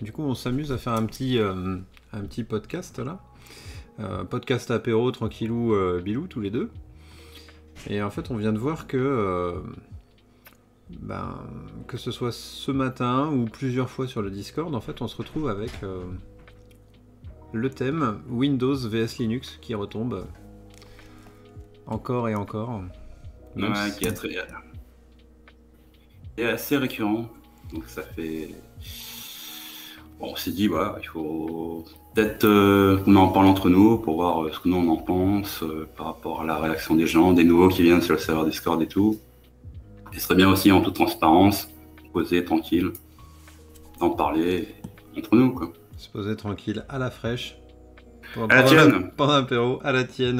Du coup, on s'amuse à faire un petit, euh, un petit podcast là. Euh, podcast apéro, tranquillou, euh, bilou, tous les deux. Et en fait, on vient de voir que, ben, que ce soit ce matin ou plusieurs fois sur le Discord, en fait, on se retrouve avec le thème Windows vs Linux qui retombe encore et encore. Ouais, si- qui est, très... assez récurrent. Donc ça fait. Bon, on s'est dit, voilà, il faut peut-être euh, qu'on en parle entre nous pour voir euh, ce que nous on en pense euh, par rapport à la réaction des gens, des nouveaux qui viennent sur le serveur Discord et tout. Et ce serait bien aussi en toute transparence, poser tranquille, d'en parler entre nous, quoi. se poser tranquille à la fraîche. Pendant, À la tienne. pendant l'apéro, à la tienne.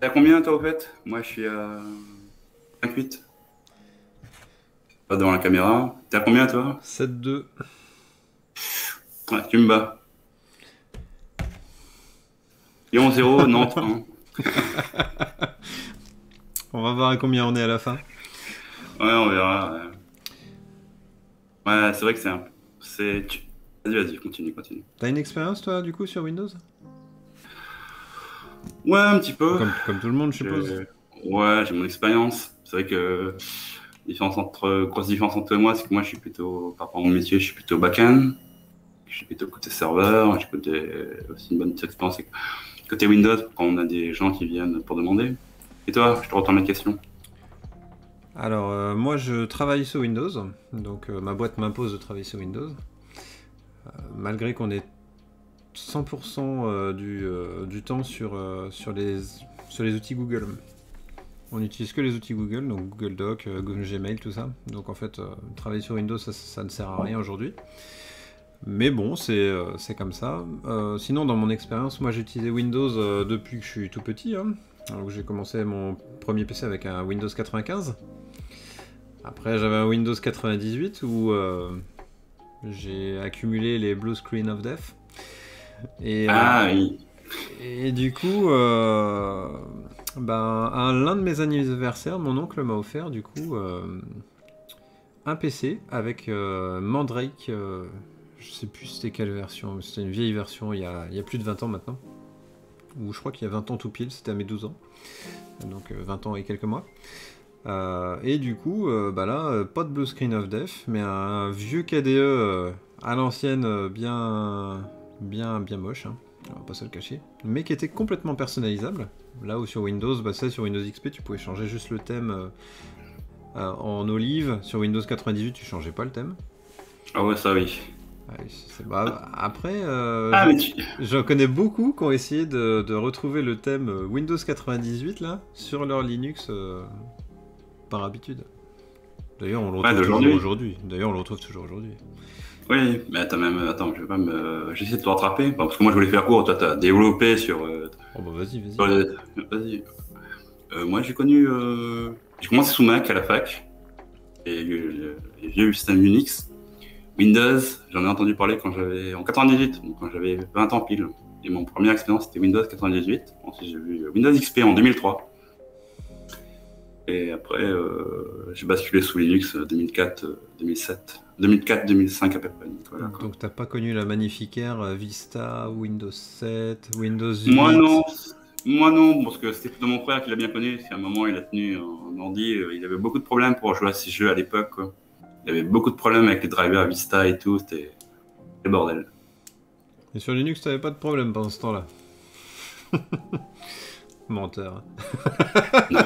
T'es à combien toi au fait? Moi je suis à 5-8. Pas devant la caméra. T'es à combien toi 7-2. Ouais, tu me bats. Lyon 0, Nantes 1. On va voir à combien on est à la fin. Ouais, on verra. Ouais, c'est vrai que c'est un. C'est. Vas-y, vas-y, continue, continue. T'as une expérience toi du coup sur Windows? Ouais, un petit peu. comme, comme tout le monde je suppose. Ouais, j'ai mon expérience. C'est vrai que différence entre, grosse différence entre moi, c'est que moi je suis plutôt, par rapport à mon métier, je suis plutôt back-end. Je suis plutôt côté serveur. J'ai côté, aussi une bonne expérience côté Windows quand on a des gens qui viennent pour demander. Et toi, je te retourne la question. Alors euh, moi je travaille sur Windows, donc euh, ma boîte m'impose de travailler sur Windows. Euh, malgré qu'on ait 100% euh, du, du temps sur, sur, les, sur les outils Google. On n'utilise que les outils Google, donc Google Doc, euh, Google Gmail, tout ça. Donc en fait, euh, travailler sur Windows, ça, ça ne sert à rien aujourd'hui. Mais bon, c'est euh, comme ça. Euh, sinon, dans mon expérience, moi j'ai utilisé Windows depuis que je suis tout petit. hein. Donc j'ai commencé mon premier PC avec un Windows 95. Après, j'avais un Windows 98 où euh, j'ai accumulé les Blue Screen of Death. Et, euh, Ah oui. et du coup, ben, l'un de mes anniversaires, mon oncle m'a offert du coup euh, un PC avec euh, Mandrake. euh, je sais plus c'était quelle version, c'était une vieille version il y, a, plus de 20 ans maintenant. Ou je crois qu'il y a 20 ans tout pile, c'était à mes 12 ans. Donc euh, 20 ans et quelques mois. Euh, et du coup, euh, bah là, euh, pas de Blue Screen of Death, mais un vieux KDE euh, à l'ancienne, euh, bien, bien, bien moche. hein on va pas se le cacher, mais qui était complètement personnalisable. Là où sur Windows, bah ça sur Windows XP, tu pouvais changer juste le thème euh, euh, en olive. Sur Windows 98, tu changeais pas le thème. Ah ouais, ça oui. Ouais, c'est- bah, après, euh, Ah, j'en- mais tu... j'en connais beaucoup qui ont essayé de, de retrouver le thème euh, Windows 98 là sur leur Linux euh, par habitude. D'ailleurs, on le Ouais, toujours aujourd'hui. D'ailleurs, on le retrouve toujours aujourd'hui. Oui, mais attends, même, attends, je vais pas me. J'essaie de te rattraper. Parce que moi, je voulais faire court. Toi, t'as développé sur. Euh, oh, bah, vas-y, vas-y. Vas-y. Euh, moi, j'ai connu. Euh, j'ai commencé sous Mac à la fac. Et j'ai les vieux système Unix. Windows, j'en ai entendu parler quand j'avais. En 98, donc quand j'avais 20 ans pile. Et mon première expérience, c'était Windows 98. Ensuite, j'ai vu Windows XP en 2003. Et après, j'ai basculé sous Linux 2004-2007. 2004-2005 à peu près. Voilà, Donc t'as pas connu la magnifique ère euh, Vista, Windows 7, Windows 8 Moi non, moi non, parce que c'était plutôt mon frère qui l'a bien connu. C'est un moment il a tenu un ordi, euh, il avait beaucoup de problèmes pour jouer à ces jeux à l'époque. Il avait beaucoup de problèmes avec les drivers Vista et tout, c'était le bordel. Et sur Linux, t'avais pas de problème pendant ce temps-là? Menteur.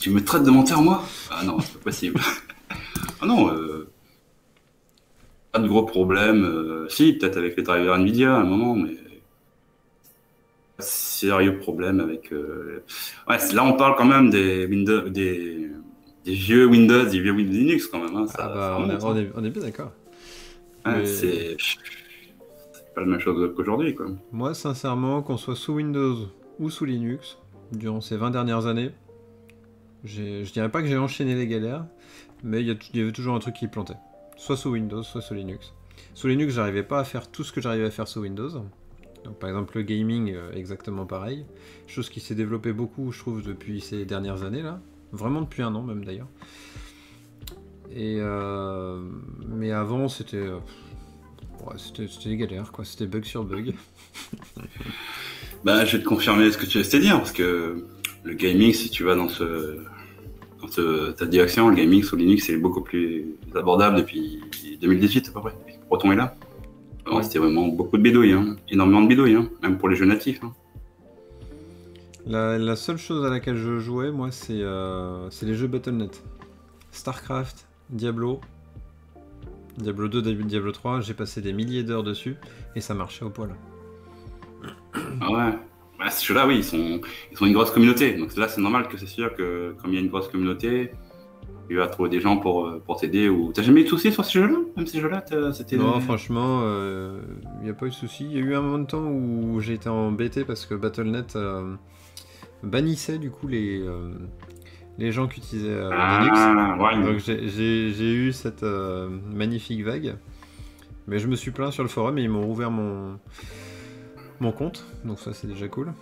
tu me traites de menteur, moi? Ah non, c'est pas possible. ah non, euh, pas de gros problèmes. euh, si, peut-être avec les drivers Nvidia à un moment, mais pas sérieux problème avec. euh, Ouais, là on parle quand même des Windows, des, des vieux Windows, des vieux Windows Linux quand même. hein, ça- ah bah, on, est, on, est, on est bien d'accord. Ouais, Mais- c'est pas la même chose qu'aujourd'hui, quoi. Moi, sincèrement, qu'on soit sous Windows ou sous Linux, durant ces 20 dernières années, je dirais pas que j'ai enchaîné les galères, mais il y, avait toujours un truc qui plantait. Soit sous Windows, soit sous Linux. Sous Linux, j'arrivais pas à faire tout ce que j'arrivais à faire sous Windows. Donc, par exemple, le gaming, euh, exactement pareil. Chose qui s'est développée beaucoup, je trouve, depuis ces dernières années, là. Vraiment depuis un an, même d'ailleurs. Et euh, mais avant, c'était euh, c'était c'était des galères, quoi. C'était bug sur bug. Bah, je vais te confirmer ce que tu laissais dire, parce que le gaming, si tu vas dans ce, ta direction, le gaming sous Linux est beaucoup plus abordable depuis 2018 à peu près. Depuis que Proton est là. Ouais. C'était vraiment beaucoup de bidouilles, hein. énormément de bidouilles, hein. même pour les jeux natifs. hein. La, la seule chose à laquelle je jouais, moi, c'est euh, c'est les jeux Battle.net. Starcraft, Diablo, Diablo 2, Diablo 3, j'ai passé des milliers d'heures dessus et ça marchait au poil. Ah ouais. Bah, ces jeux-là, oui, ils sont, ils sont une grosse communauté. Donc là, c'est normal que c'est sûr que comme il y a une grosse communauté, tu vas trouver des gens pour, euh, pour t'aider. Ou t'as jamais eu de soucis sur ces jeux-là? Même ces jeux-là, c'était. Non, franchement, il n'y a pas eu de souci. Il y a eu un moment de temps où j'ai été embêté parce que Battle.net euh, bannissait du coup les, euh, les gens qui utilisaient euh, Linux. Ah, ouais. Donc j'ai- eu cette euh, magnifique vague. Mais je me suis plaint sur le forum et ils m'ont rouvert mon, mon compte. Donc ça c'est déjà cool.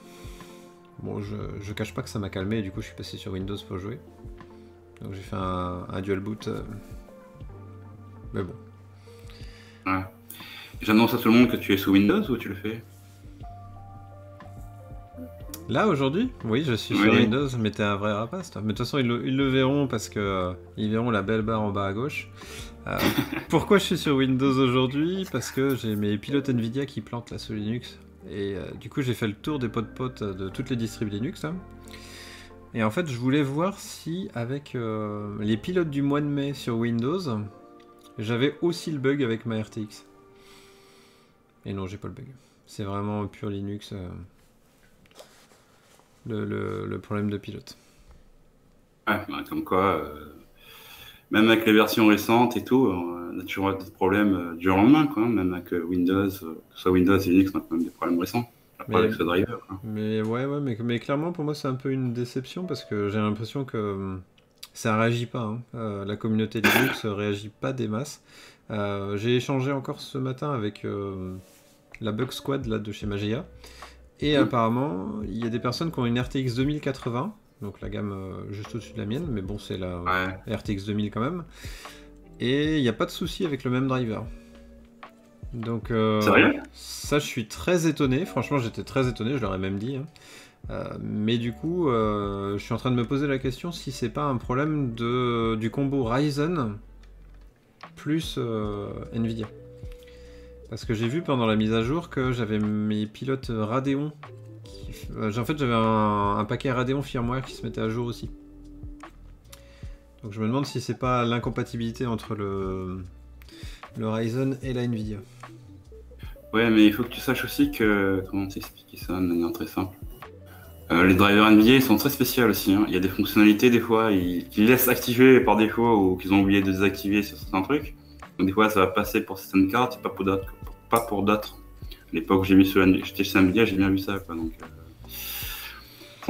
Bon, je, je cache pas que ça m'a calmé et du coup je suis passé sur Windows pour jouer. Donc j'ai fait un, un dual boot. euh, Mais bon. Ouais. J'annonce à tout le monde que tu es sous Windows ou tu le fais? Là aujourd'hui, oui, je suis Oui. sur Windows, mais t'es un vrai rapace, toi. Mais de toute façon, ils le, ils le verront parce que euh, ils verront la belle barre en bas à gauche. Euh, pourquoi je suis sur Windows aujourd'hui? Parce que j'ai mes pilotes Nvidia qui plantent là sous Linux. Et euh, du coup, j'ai fait le tour des potes potes de toutes les distribs Linux. là. Et en fait, je voulais voir si avec euh, les pilotes du mois de mai sur Windows, j'avais aussi le bug avec ma RTX. Et non, j'ai pas le bug. C'est vraiment pur Linux. euh, le, problème de pilote. Ouais, bah, comme quoi, même avec les versions récentes et tout, on a toujours des problèmes euh, du jour au lendemain, quoi. Même avec euh, Windows, euh, que ce soit Windows et Linux, on a quand même des problèmes récents. Après, Mais- avec ce driver, quoi. Mais ouais, ouais, mais, mais clairement pour moi c'est un peu une déception parce que j'ai l'impression que hum, ça réagit pas. hein. Euh, la communauté Linux réagit pas des masses. Euh, j'ai échangé encore ce matin avec euh, la Bug Squad là, de chez Magia. Et Mhm. apparemment, il y a des personnes qui ont une RTX 2080, donc la gamme euh, juste au-dessus de la mienne, mais bon, c'est la Ouais. RTX 2000 quand même. Et il n'y a pas de souci avec le même driver. Donc, euh, ça, je suis très étonné. Franchement, j'étais très étonné, je leur ai même dit. hein. Euh, mais du coup, euh, je suis en train de me poser la question si c'est pas un problème de, du combo Ryzen plus Nvidia. Parce que j'ai vu pendant la mise à jour que j'avais mes pilotes Radeon. Euh, en fait, j'avais un, paquet Radeon firmware qui se mettait à jour aussi. Donc je me demande si c'est pas l'incompatibilité entre le, le Ryzen et la Nvidia. Ouais, mais il faut que tu saches aussi que. Comment t'expliquer ça de manière très simple? Euh, Les drivers NVIDIA sont très spéciaux aussi. hein. Il y a des fonctionnalités, des fois, ils- qu'ils laissent activer par défaut ou qu'ils ont oublié de désactiver sur certains trucs. Donc, des fois, ça va passer pour certaines cartes et pas pour d'autres. Pas pour d'autres. À l'époque où j'ai mis sur j'étais chez NVIDIA, j'ai bien vu ça. Donc, euh,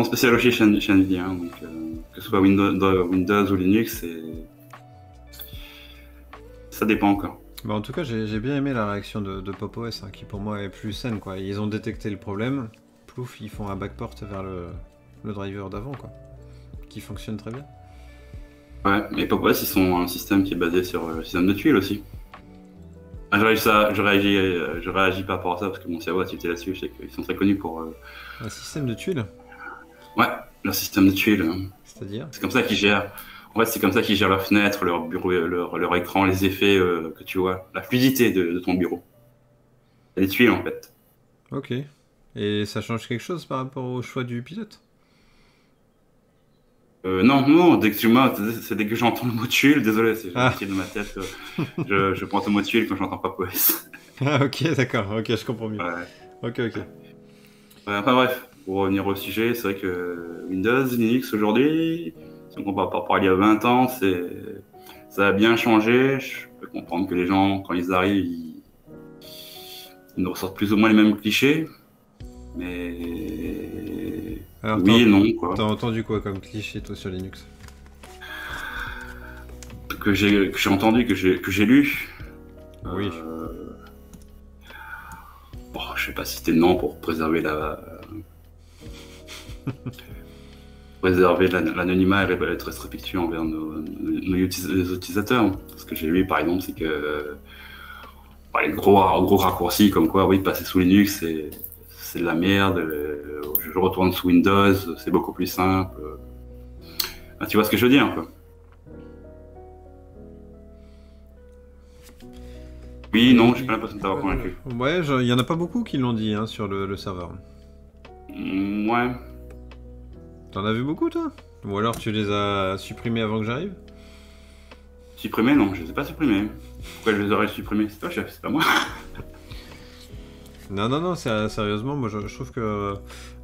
Spéciaux aussi chez, chez NVIDIA. hein, donc, euh, que ce soit Windows, Windows ou Linux. Ça dépend encore. Bah, en tout cas, j'ai bien aimé la réaction de, de Pop OS, hein, qui pour moi est plus saine. Quoi. Ils ont détecté le problème, plouf, ils font un backport vers le, le driver d'avant, quoi, qui fonctionne très bien. Ouais, mais Pop OS, ils sont un système qui est basé sur euh, le système de tuiles aussi. Ah, je, réagis je, réagis, euh, je réagis par rapport à ça parce que mon cerveau a tilté là-dessus. Je sais qu'ils sont très connus pour. euh, Un système de tuiles, Ouais, leur système de tuiles. hein. c'est-à-dire C'est comme ça qu'ils gèrent. En fait, c'est comme ça qu'ils gèrent leurs fenêtres, leur bureau, leur, leur écran, les effets euh, que tu vois, la fluidité de, de ton bureau. Les tuiles, en fait. Ok. Et ça change quelque chose par rapport au choix du pilote? Euh, non, non, dès que tu c'est dès que j'entends le mot tuile, désolé, c'est Ah. de ma tête. euh, je, je pense au mot tuile quand j'entends Pop OS. Ah, ok, d'accord, ok, je comprends mieux. Ouais. Ok, ok. Ouais, enfin bref, pour revenir au sujet, c'est vrai que Windows, Linux aujourd'hui, si on compare par rapport à il y a 20 ans, c'est ça a bien changé. Je peux comprendre que les gens, quand ils arrivent, ils, ils nous ressortent plus ou moins les mêmes clichés. Mais Alors, oui et non, quoi. T'as entendu quoi comme cliché, toi, sur Linux? Que j'ai que j'ai entendu, que j'ai que j'ai lu. Oui. Euh, Bon, je vais pas citer de nom pour préserver la. préserver l'anonymat et être respectueux envers nos, utilisateurs. Ce que j'ai vu, par exemple, c'est que les gros, gros raccourcis comme quoi, oui, passer sous Linux, c'est de la merde. Je retourne sous Windows, c'est beaucoup plus simple. Ah, tu vois ce que je veux dire, un peu? Oui, non, j'ai pas l'impression de t'avoir convaincu. Ouais, il y en a pas beaucoup qui l'ont dit hein, sur le, serveur. Mm, ouais. T'en as vu beaucoup, toi? Ou alors tu les as supprimés avant que j'arrive? Supprimés, non, je les ai pas supprimés. Pourquoi je les aurais supprimés? C'est toi, chef, c'est pas moi. non, non, non, sérieusement, moi je, trouve que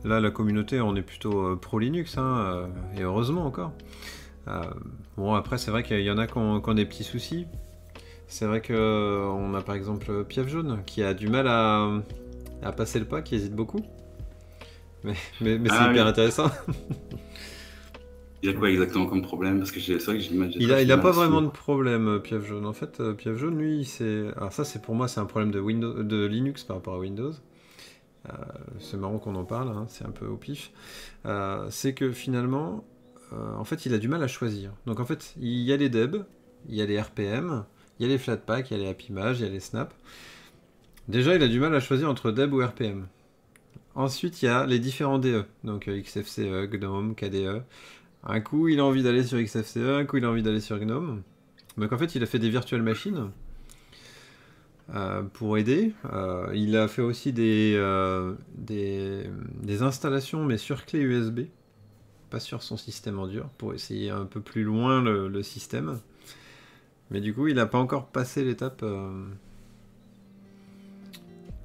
là, la communauté, on est plutôt euh, pro Linux, hein, euh, et heureusement encore. Euh, bon, après, c'est vrai qu'il y en a qui ont des petits soucis. C'est vrai que euh, on a par exemple Piaf Jaune qui a du mal à, passer le pas, qui hésite beaucoup. Mais, mais, c'est ah hyper intéressant. Il a quoi exactement comme problème? Parce que c'est vrai que j'ai Il a, il a pas vraiment de problème, euh, Piaf Jaune. En fait, euh, Piaf Jaune, lui, c'est. Alors, ça, c'est pour moi, c'est un problème de, Windows, de Linux par rapport à Windows. c'est marrant qu'on en parle, hein, c'est un peu au pif. c'est que finalement, en fait, il a du mal à choisir. Donc, en fait, il y a les DEB, il y a les RPM, il y a les Flatpak, il y a les Appimage, il y a les Snap. Déjà, il a du mal à choisir entre Deb ou RPM. Ensuite, il y a les différents DE, donc euh, XFCE, GNOME, KDE. Un coup, il a envie d'aller sur XFCE, un coup, il a envie d'aller sur GNOME. Donc en fait, il a fait des virtual machines euh, pour aider. Euh, il a fait aussi des, des, installations, mais sur clé USB, pas sur son système en dur, pour essayer un peu plus loin le système. Mais du coup, il n'a pas encore passé l'étape.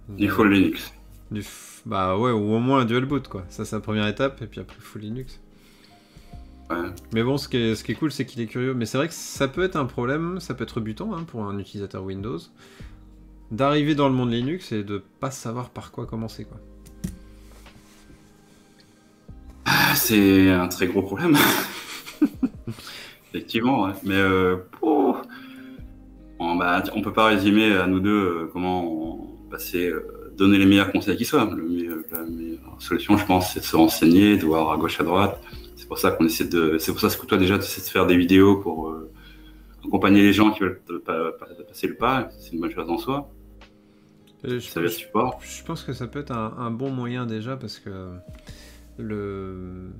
Du full Linux. Du Bah ouais, ou au moins un dual boot quoi. Ça, c'est la première étape, et puis après full Linux. Ouais. Mais bon, ce qui est, ce qui est cool, c'est qu'il est curieux. Mais c'est vrai que ça peut être un problème, ça peut être butant hein, pour un utilisateur Windows, d'arriver dans le monde Linux et de pas savoir par quoi commencer quoi. Ah, c'est un très gros problème. Effectivement, ouais. mais euh, on, bah, on peut pas résumer à nous deux euh, comment passer, euh, donner les meilleurs conseils qui soient. Le, la meilleure solution, je pense, c'est de se renseigner, de voir à gauche, à droite. C'est pour ça qu'on essaie de, c'est pour ça que toi déjà, tu essaies de faire des vidéos pour euh, accompagner les gens qui veulent passer le pas. C'est une bonne chose en soi. je, ça support. Je pense que ça peut être un, un bon moyen déjà parce que le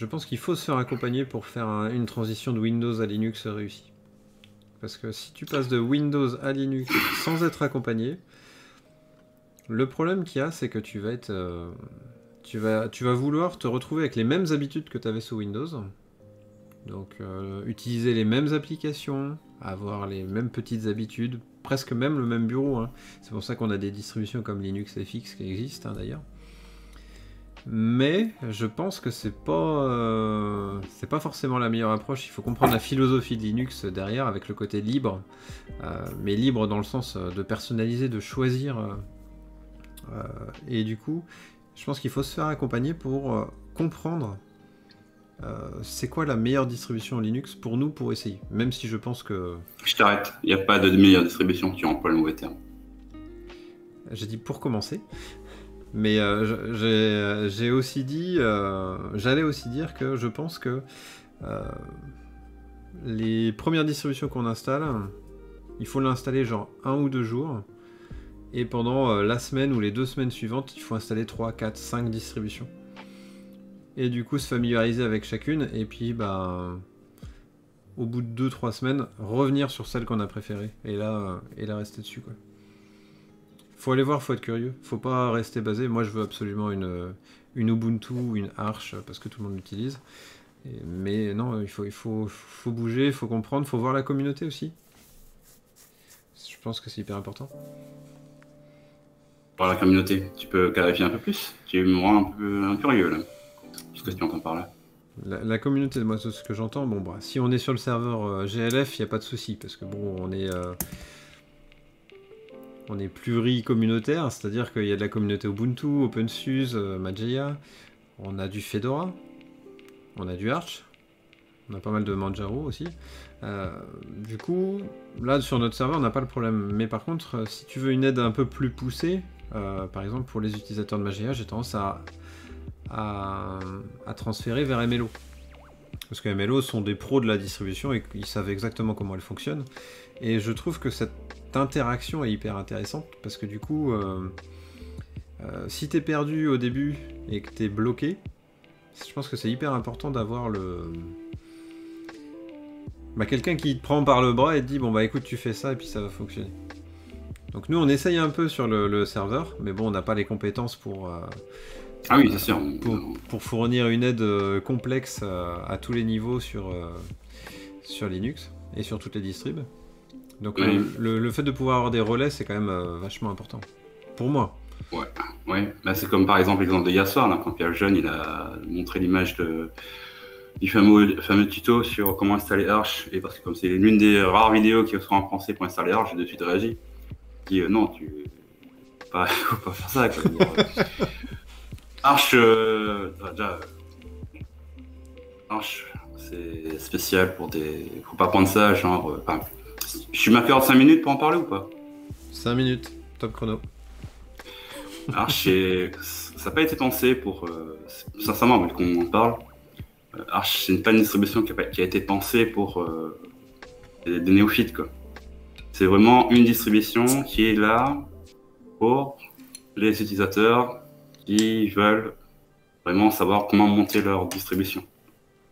je pense qu'il faut se faire accompagner pour faire une transition de Windows à Linux réussie. Parce que si tu passes de Windows à Linux sans être accompagné, le problème qu'il y a, c'est que tu vas être. Euh, tu, vas, vouloir te retrouver avec les mêmes habitudes que tu avais sous Windows. Donc, euh, utiliser les mêmes applications, avoir les mêmes petites habitudes, presque même le même bureau. Hein. C'est pour ça qu'on a des distributions comme Linux FX qui existent hein, d'ailleurs. Mais je pense que c'est pas euh, pas forcément la meilleure approche. Il faut comprendre la philosophie de Linux derrière avec le côté libre, mais libre dans le sens de personnaliser, de choisir. Et du coup, je pense qu'il faut se faire accompagner pour comprendre c'est quoi la meilleure distribution Linux pour nous pour essayer. Même si je pense que. Je t'arrête. Il n'y a pas de meilleure distribution. Tu emploies le mauvais terme. J'ai dit pour commencer. Mais euh, j'ai aussi dit, euh, j'allais aussi dire que je pense que euh, les premières distributions qu'on installe, il faut l'installer genre un ou deux jours. Et pendant la semaine ou les deux semaines suivantes, il faut installer 3, 4, 5 distributions. Et du coup, se familiariser avec chacune. Et puis, bah, au bout de 2-3 semaines, revenir sur celle qu'on a préférée. Et là, et là rester dessus. Quoi faut aller voir, faut être curieux. Faut pas rester basé. Moi, je veux absolument une, une Ubuntu, une Arch, parce que tout le monde l'utilise. Mais non, il faut, il faut, faut bouger, il faut comprendre, faut voir la communauté aussi. Je pense que c'est hyper important. La communauté, tu peux clarifier un peu plus Tu me rends un peu curieux là. Ce que tu entends par là? La, communauté, moi, ce que j'entends, bon, bah, si on est sur le serveur euh, GLF, il n'y a pas de souci, parce que bon, on est. Euh, on est pluri-communautaire, c'est-à-dire qu'il y a de la communauté Ubuntu, OpenSUSE, euh, on a du Fedora, on a du Arch, on a pas mal de Manjaro aussi. Euh, du coup, là sur notre serveur, on n'a pas le problème. Mais par contre, si tu veux une aide un peu plus poussée, par exemple pour les utilisateurs de Mageia, j'ai tendance à transférer vers MLO. Parce que MLO sont des pros de la distribution et ils savent exactement comment elle fonctionne. Et je trouve que cette interaction est hyper intéressante parce que du coup, euh, euh, si t'es perdu au début et que t'es bloqué, je pense que c'est hyper important d'avoir le. Bah, quelqu'un qui te prend par le bras et te dit bon bah écoute tu fais ça et puis ça va fonctionner. Donc nous on essaye un peu sur le, le serveur, mais bon on n'a pas les compétences pour, euh, Ah oui, c'est sûr. pour, pour fournir une aide euh, complexe euh, à tous les niveaux sur, sur Linux et sur toutes les distribs. Donc le, le fait de pouvoir avoir des relais c'est quand même vachement important. Pour moi. Ouais, bah, c'est comme par exemple l'exemple de hier soir, là, quand Pierre Jeune il a montré l'image de, du fameux, fameux tuto sur comment installer Arch, et parce que comme c'est l'une des rares vidéos qui sera en français pour installer Arch, j'ai de suite réagi. Dit euh, non, tu pas, faut pas faire ça. Quoi. Dire, euh, euh, déjà, euh, Arch, c'est spécial pour des. Faut pas prendre ça, genre. enfin, je suis marqueur de 5 minutes pour en parler ou pas? 5 minutes, top chrono. Arch, c'est- ça n'a pas été pensé pour. euh, sincèrement, vu qu'on en parle, Arch, c'est une distribution qui a, pas- qui a été pensée pour euh, des, des néophytes. quoi. C'est vraiment une distribution qui est là pour les utilisateurs qui veulent vraiment savoir comment monter leur distribution.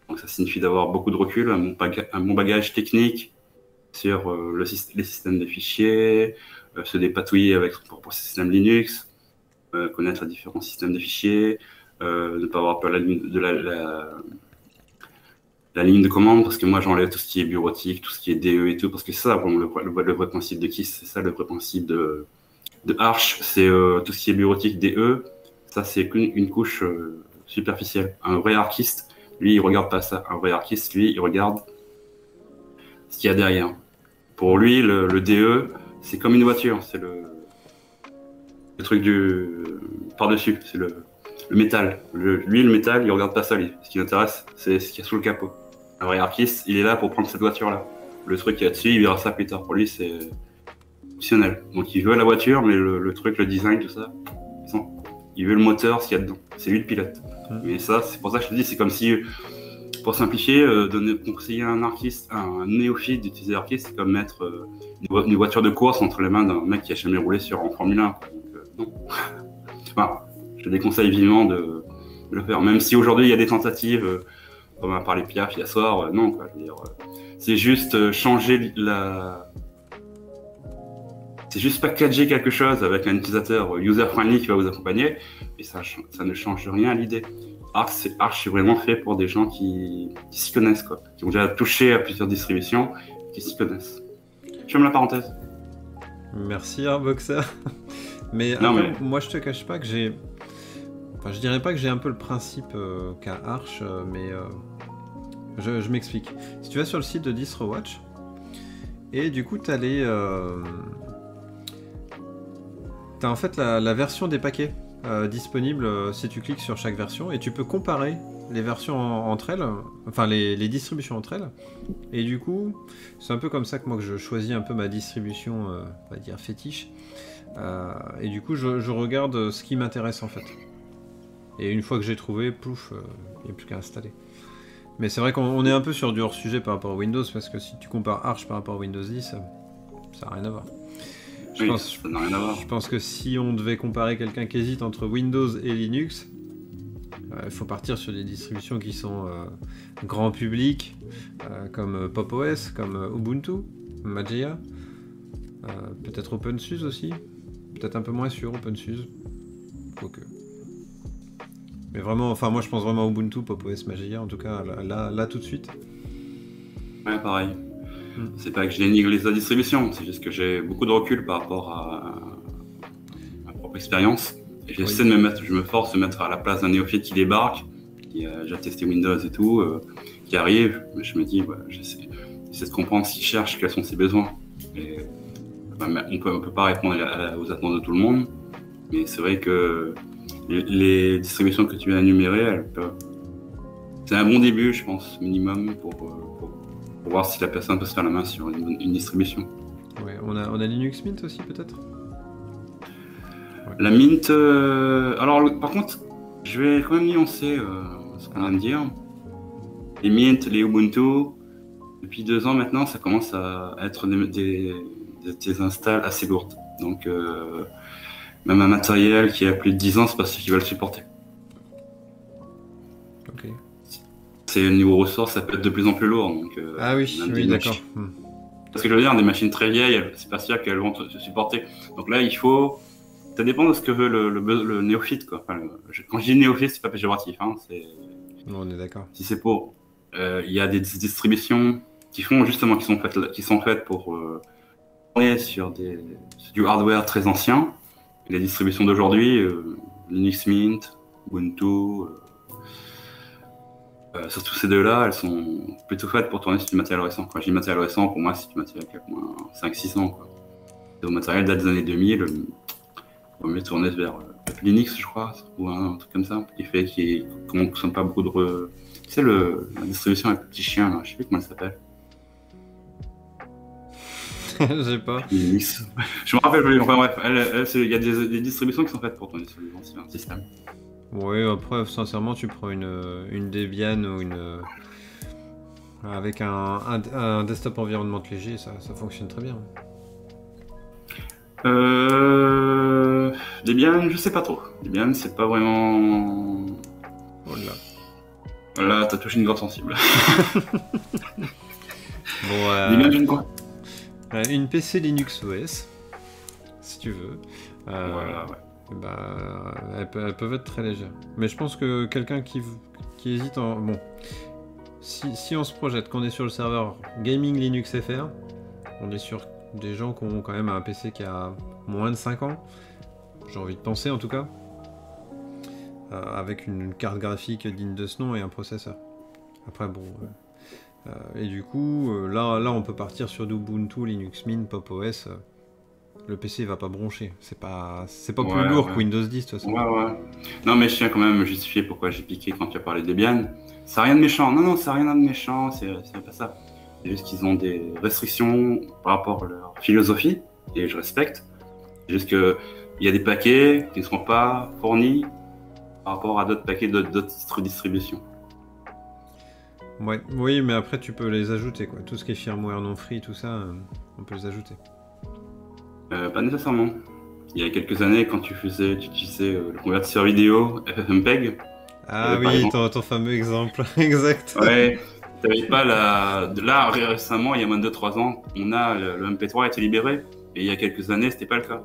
Donc, ça signifie d'avoir beaucoup de recul, un bon, bagage technique sur euh, les systèmes de fichiers, euh, se dépatouiller avec son propre système Linux, euh, connaître les différents systèmes de fichiers, ne pas avoir peur de la, la ligne de commande, parce que moi j'enlève tout ce qui est bureautique, tout ce qui est DE et tout, parce que c'est ça vraiment le, le, vrai- principe de KISS, c'est ça le vrai principe de, de Arch, c'est euh, tout ce qui est bureautique DE, ça c'est qu'une une couche euh, superficielle. Un vrai archiste, lui, il regarde pas ça. Un vrai archiste, lui, il regarde ce qu'il y a derrière. Pour lui, le, DE, c'est comme une voiture, c'est le, le truc du par-dessus, c'est le, le métal. Lui, le métal, il regarde pas ça, lui. Ce qui l'intéresse, c'est ce qu'il y a sous le capot. Un vrai artiste, il est là pour prendre cette voiture-là. Le truc qu'il y a dessus, il verra ça plus tard. Pour lui, c'est optionnel. Donc, il veut la voiture, mais le, le truc, le design, tout ça, non. il veut le moteur, ce qu'il y a dedans. C'est lui le pilote. Mm. Mais ça, c'est pour ça que je te dis, c'est comme si, pour simplifier, euh, donner, conseiller à un artiste, à un néophyte d'utiliser l'artiste, c'est comme mettre euh, une, vo- une voiture de course entre les mains d'un mec qui a jamais roulé sur en Formule 1. quoi. Donc, euh, non. Enfin, je te déconseille vivement de, de le faire. Même si aujourd'hui il y a des tentatives, euh, comme a parlé Piaf hier soir, euh, non, quoi. Je veux dire, euh, c'est juste euh, changer la. C'est juste packager quelque chose avec un utilisateur user-friendly qui va vous accompagner, et ça, ne change rien à l'idée. Arch, c'est Arch, vraiment fait pour des gens qui, qui s'y connaissent, quoi. Qui ont déjà touché à plusieurs distributions, qui s'y connaissent. Je ferme la parenthèse. Merci Arboxer. mais, Non, après, mais- moi je te cache pas que j'ai. Je dirais pas que j'ai un peu le principe euh, qu'a Arch, euh, mais euh, je, m'explique. Si tu vas sur le site de DistroWatch, et du coup, t'as les. euh, T'as en fait la, version des paquets euh, disponible si tu cliques sur chaque version, et tu peux comparer les versions en- entre elles, enfin les, distributions entre elles. Et du coup, c'est un peu comme ça que moi que je choisis un peu ma distribution, on va dire fétiche. Et du coup, je regarde ce qui m'intéresse en fait. Et une fois que j'ai trouvé, plouf, il n'y a plus qu'à installer. Mais c'est vrai qu'on on est un peu sur du hors-sujet par rapport à Windows, parce que si tu compares Arch par rapport à Windows 10, euh, ça n'a rien à voir. Je, Oui, pense, ça n'a rien à voir. je pense que si on devait comparer quelqu'un qui hésite entre Windows et Linux, euh, il faut partir sur des distributions qui sont euh, grand public, euh, comme euh, Pop OS, comme euh, Ubuntu, Mageia, euh, peut-être OpenSUSE aussi, peut-être un peu moins sur OpenSUSE, quoique. Mais vraiment, enfin moi je pense vraiment à Ubuntu, Pop OS, Mageia, en tout cas là, là, là, tout de suite. Ouais, pareil. Hmm. C'est pas que je dénigre les autres distributions, c'est juste que j'ai beaucoup de recul par rapport à, à ma propre expérience. Et j'essaie Oui. de me mettre, je me force de me mettre à la place d'un néophyte qui débarque, qui a déjà testé Windows et tout, euh, qui arrive. Je me dis, j'essaie, j'essaie de comprendre qu'il cherche, quels sont ses besoins. Et, bah, on peut, on peut pas répondre à la- aux attentes de tout le monde, mais c'est vrai que les, distributions que tu viens d'énumérer. C'est un bon début, je pense, minimum, pour, euh, pour pour voir si la personne peut se faire la main sur une, une distribution. Ouais, on, a, on a Linux Mint aussi peut-être? La Mint, euh, alors le- par contre, Je vais quand même nuancer euh, ce qu'on vient de dire. Les Mint, les Ubuntu, depuis deux ans maintenant, ça commence à être des, des, installs assez lourdes. Donc, euh, même un matériel qui a plus de 10 ans, c'est parce qu'il va le supporter. Ok. C'est au niveau ressources, ça peut être de plus en plus lourd. Donc, euh, ah oui, oui d'accord. Hmm. Parce que je veux dire, des machines très vieilles, c'est pas sûr qu'elles vont se supporter. Donc là, il faut. Ça dépend de ce que veut le, le, néophyte. Quoi. quand je dis néophyte, c'est pas péjoratif. Hein, on est d'accord. Si c'est pour. Euh, il y a des distributions qui font justement qui sont faites, qui sont faites pour euh, sur, des, du hardware très ancien. Les distributions d'aujourd'hui, euh, Linux Mint, Ubuntu, euh, euh, surtout ces deux-là, elles sont plutôt faites pour tourner sur du matériel récent. Quand je dis matériel récent, pour moi, c'est du matériel qui a moins 5-6 ans. Quoi. Le matériel date des années 2000, on va mieux tourner vers Linux, je crois, ou un, truc comme ça, qui fait qu'il ne consomme pas beaucoup de. Tu sais, la distribution avec le petit chien, là, je sais plus comment elle s'appelle. Je sais pas. Je me rappelle plus. Enfin bref, il y a des, distributions qui sont faites pour tourner sur les anciens systèmes. Oui, après, sincèrement, tu prends une, une Debian ou une. Avec un, un, desktop environnement léger, ça, ça, fonctionne très bien. Euh. Debian, je sais pas trop. Debian, c'est pas vraiment. Voilà. Là, t'as touché une grande sensible. bon, euh... Debian, je ne crois. Euh, une PC Linux OS, si tu veux. Euh, voilà, ouais. Bah, elles, peuvent être très légères. Mais je pense que quelqu'un qui, qui hésite en. Bon. Si, si on se projette qu'on est sur le serveur Gaming Linux FR, on est sur des gens qui ont quand même un PC qui a moins de 5 ans. J'ai envie de penser en tout cas. Euh, avec une carte graphique digne de ce nom et un processeur. Après, bon, euh, et du coup, euh, là, là, on peut partir sur Ubuntu, Linux Mint, Pop OS. Euh, le PC va pas broncher. C'est pas, c'est pas plus lourd que Windows 10 de toute façon. Ouais, ouais. Non, mais je tiens quand même à justifier pourquoi j'ai piqué quand tu as parlé de Debian. Ça n'a rien de méchant. Non, non, ça n'a rien de méchant. C'est, pas ça. C'est juste qu'ils ont des restrictions par rapport à leur philosophie, et je respecte. C'est juste qu'il y a des paquets qui ne seront pas fournis par rapport à d'autres paquets d'autres distributions oui, mais après tu peux les ajouter quoi. Tout ce qui est firmware non free, tout ça, euh, on peut les ajouter. Euh, pas nécessairement. Il y a quelques années, quand tu faisais, tu utilisais euh, le convertisseur vidéo FFmpeg. Ah oui, ton, fameux exemple, exact. Ouais, t'avais pas la. Là, récemment, il y a moins de 2-3 ans, on a le, MP3 a été libéré, et il y a quelques années, c'était pas le cas.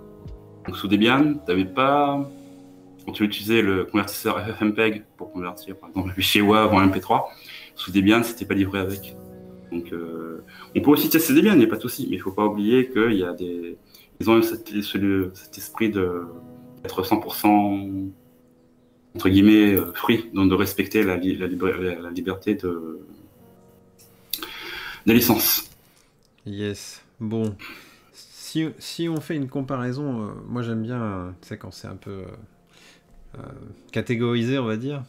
Donc sous Debian, t'avais pas. Quand tu utilisais le convertisseur FFmpeg pour convertir, par exemple, un fichier WAV en MP3, sous Debian, c'était pas livré avec. Donc, euh, on peut aussi tester Debian, il n'y a pas de souci, mais il faut pas oublier qu'il y a des. Ils ont cet, cet esprit de être 100% entre guillemets euh, free, donc de respecter la, liberté de, de licence. Yes. Bon. Si, si, on fait une comparaison, euh, moi j'aime bien, tu sais, quand c'est un peu catégorisé, on va dire.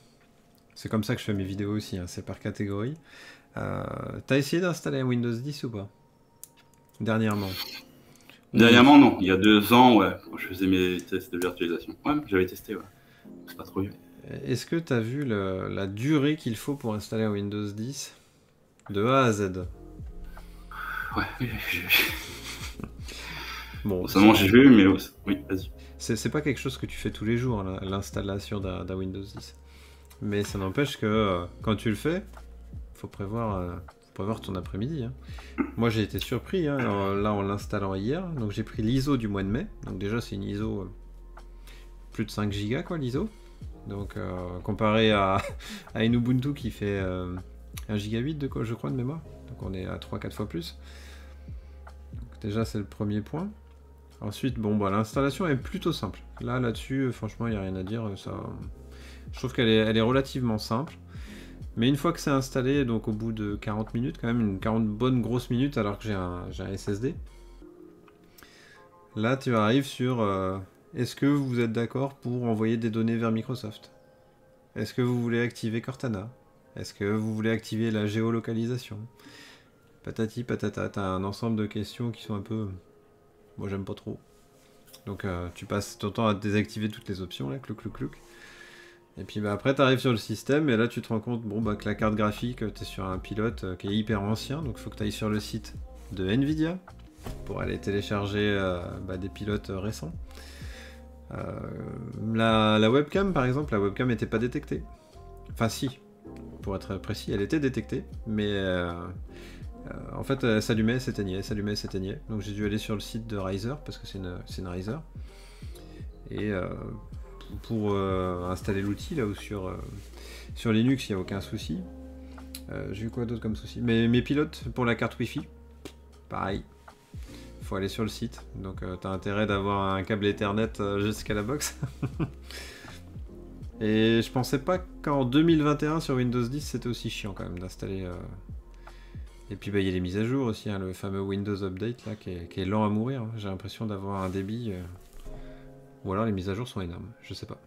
C'est comme ça que je fais mes vidéos aussi, hein, c'est par catégorie. Euh, T'as essayé d'installer un Windows 10 ou pas? Dernièrement Dernièrement, non. Il y a deux ans, ouais, je faisais mes tests de virtualisation. Ouais, j'avais testé, ouais. C'est pas trop vieux. Est-ce que tu as vu la durée qu'il faut pour installer un Windows 10 de A à Z Ouais, oui, j'ai vu. bon, seulement j'ai vu, mais oui, vas-y. C'est pas quelque chose que tu fais tous les jours, l'installation d'un Windows 10. Mais ça n'empêche que euh, quand tu le fais, faut prévoir, euh, faut prévoir ton après-midi. Hein. Moi j'ai été surpris, hein, là en l'installant hier, donc j'ai pris l'ISO du mois de mai. Donc déjà c'est une ISO euh, plus de 5 Go quoi l'ISO. Donc comparé à, à, une Ubuntu qui fait 1 Go 8 de quoi je crois de mémoire. Donc on est à 3-4 fois plus. Donc déjà c'est le premier point. Ensuite, bon, bah, l'installation est plutôt simple. Là, là-dessus, franchement, il n'y a rien à dire. Ça, je trouve qu'elle est, relativement simple. Mais une fois que c'est installé, donc au bout de 40 minutes, quand même, une 40 bonnes grosses minutes, alors que j'ai un, un, SSD, là tu arrives sur euh, est-ce que vous êtes d'accord pour envoyer des données vers Microsoft? Est-ce que vous voulez activer Cortana? Est-ce que vous voulez activer la géolocalisation? Patati patata, t'as un ensemble de questions qui sont un peu. Moi j'aime pas trop. Donc euh, tu passes ton temps à désactiver toutes les options là, clouc clouc clouc. Et puis bah, après, tu arrives sur le système et là, tu te rends compte bon, bah, que la carte graphique, tu es sur un pilote euh, qui est hyper ancien, donc il faut que tu ailles sur le site de Nvidia pour aller télécharger euh, bah, des pilotes euh, récents. La, webcam, par exemple, la webcam n'était pas détectée. Enfin, si, pour être précis, elle était détectée, mais en fait, elle s'allumait, s'éteignait, s'allumait, s'éteignait. Donc j'ai dû aller sur le site de Riser parce que c'est une, une Riser. Et pour euh, installer l'outil là ou sur, euh, Linux, il n'y a aucun souci. Euh, j'ai eu quoi d'autre comme souci? Mais mes pilotes pour la carte Wi-Fi, pareil. Il faut aller sur le site. Donc tu as intérêt d'avoir un câble Ethernet jusqu'à la box. Et je pensais pas qu'en 2021 sur Windows 10 c'était aussi chiant quand même d'installer. Et puis bah, il y a les mises à jour aussi, hein, le fameux Windows Update là qui est, lent à mourir. J'ai l'impression d'avoir un débit. Ou alors les mises à jour sont énormes, je sais pas.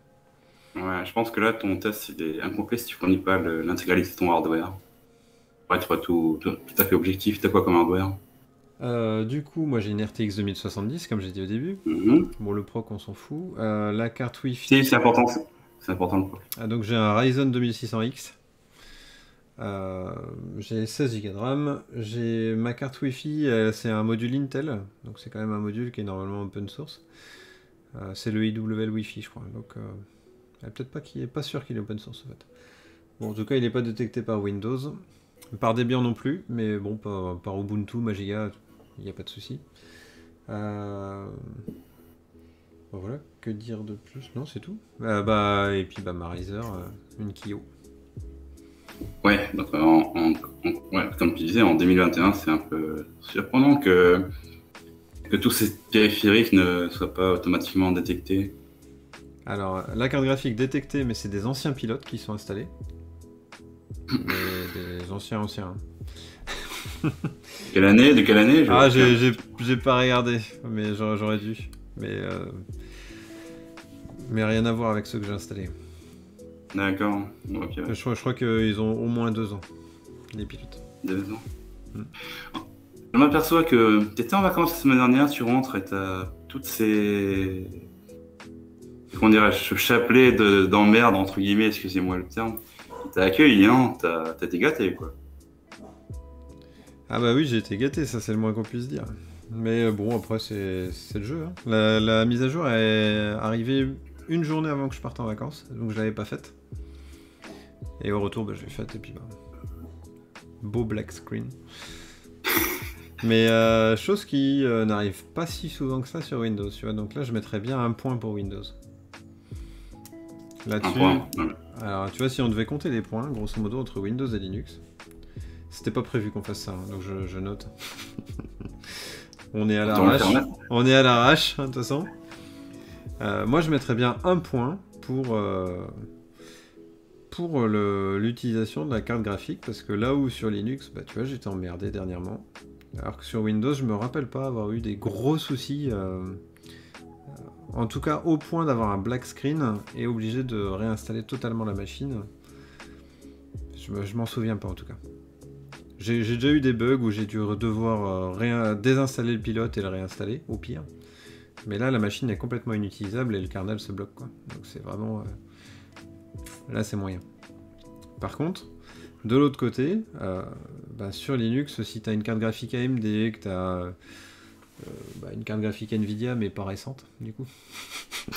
Ouais, je pense que là, ton test il est incomplet si tu fournis pas l'intégralité de ton hardware. Pour être tout, tout, à fait objectif, t'as quoi comme hardware? Euh, du coup, moi j'ai une RTX 2070, comme j'ai dit au début. Mhm. Bon, le proc, on s'en fout. Euh, la carte Wi-Fi. Si, c'est important. C'est important le proc. Ah, donc j'ai un Ryzen 2600X. Euh, j'ai 16 Go de RAM. J'ai ma carte Wi-Fi, c'est un module Intel. Donc c'est quand même un module qui est normalement open source. Euh, c'est le IWL Wi-Fi, je crois. Donc, euh, peut-être pas qu'il est pas sûr qu'il est open source en fait. Bon, en tout cas, il n'est pas détecté par Windows, par Debian non plus, mais bon, par, Ubuntu, Magiga, il n'y a pas de souci. Euh, voilà, que dire de plus? Non, c'est tout. bah, et puis bah, Marizer, une Kyo. Ouais, donc comme tu disais, en 2021, c'est un peu surprenant que que tous ces périphériques ne soient pas automatiquement détectés Alors, la carte graphique détectée, mais c'est des anciens pilotes qui sont installés. des, anciens anciens. quelle année De quelle année Ah, j'ai pas regardé, mais j'aurais dû. Mais, euh, mais rien à voir avec ceux que j'ai installés. D'accord. Je, crois qu'ils ont au moins deux ans, les pilotes. Deux ans. Hmm. Je m'aperçois que tu étais en vacances la semaine dernière, tu rentres et tu as toutes ces. Comment dirais-je Ce chapelet d'emmerde, entre guillemets, excusez-moi le terme. T'as accueilli, hein T'as été gâté, quoi. Ah bah oui, j'ai été gâté, ça c'est le moins qu'on puisse dire. Mais euh, bon, après, c'est le jeu. Hein. La, mise à jour est arrivée une journée avant que je parte en vacances, donc je l'avais pas faite. Et au retour, bah, je l'ai faite, et puis bah. Beau black screen. Mais euh, chose qui euh, n'arrive pas si souvent que ça sur Windows, tu vois. Donc là, je mettrais bien un point pour Windows. Là-dessus. Alors, tu vois, si on devait compter les points, grosso modo, entre Windows et Linux, c'était pas prévu qu'on fasse ça, hein, donc je, note. on est à l'arrache. On est à l'arrache, hein, de toute façon. Euh, moi, je mettrais bien un point pour pour l'utilisation de la carte graphique parce que là où sur Linux, bah tu vois, j'étais emmerdé dernièrement. Alors que sur Windows, je me rappelle pas avoir eu des gros soucis. Euh, en tout cas, au point d'avoir un black screen et obligé de réinstaller totalement la machine. Je, m'en souviens pas en tout cas. J'ai déjà eu des bugs où j'ai dû devoir euh, désinstaller le pilote et le réinstaller, au pire. Mais là, la machine est complètement inutilisable et le kernel se bloque. Quoi. Donc c'est vraiment... Euh, là, c'est moyen. Par contre, de l'autre côté, euh, bah, sur Linux, si tu as une carte graphique AMD, que tu as euh, bah, une carte graphique Nvidia, mais pas récente, du coup.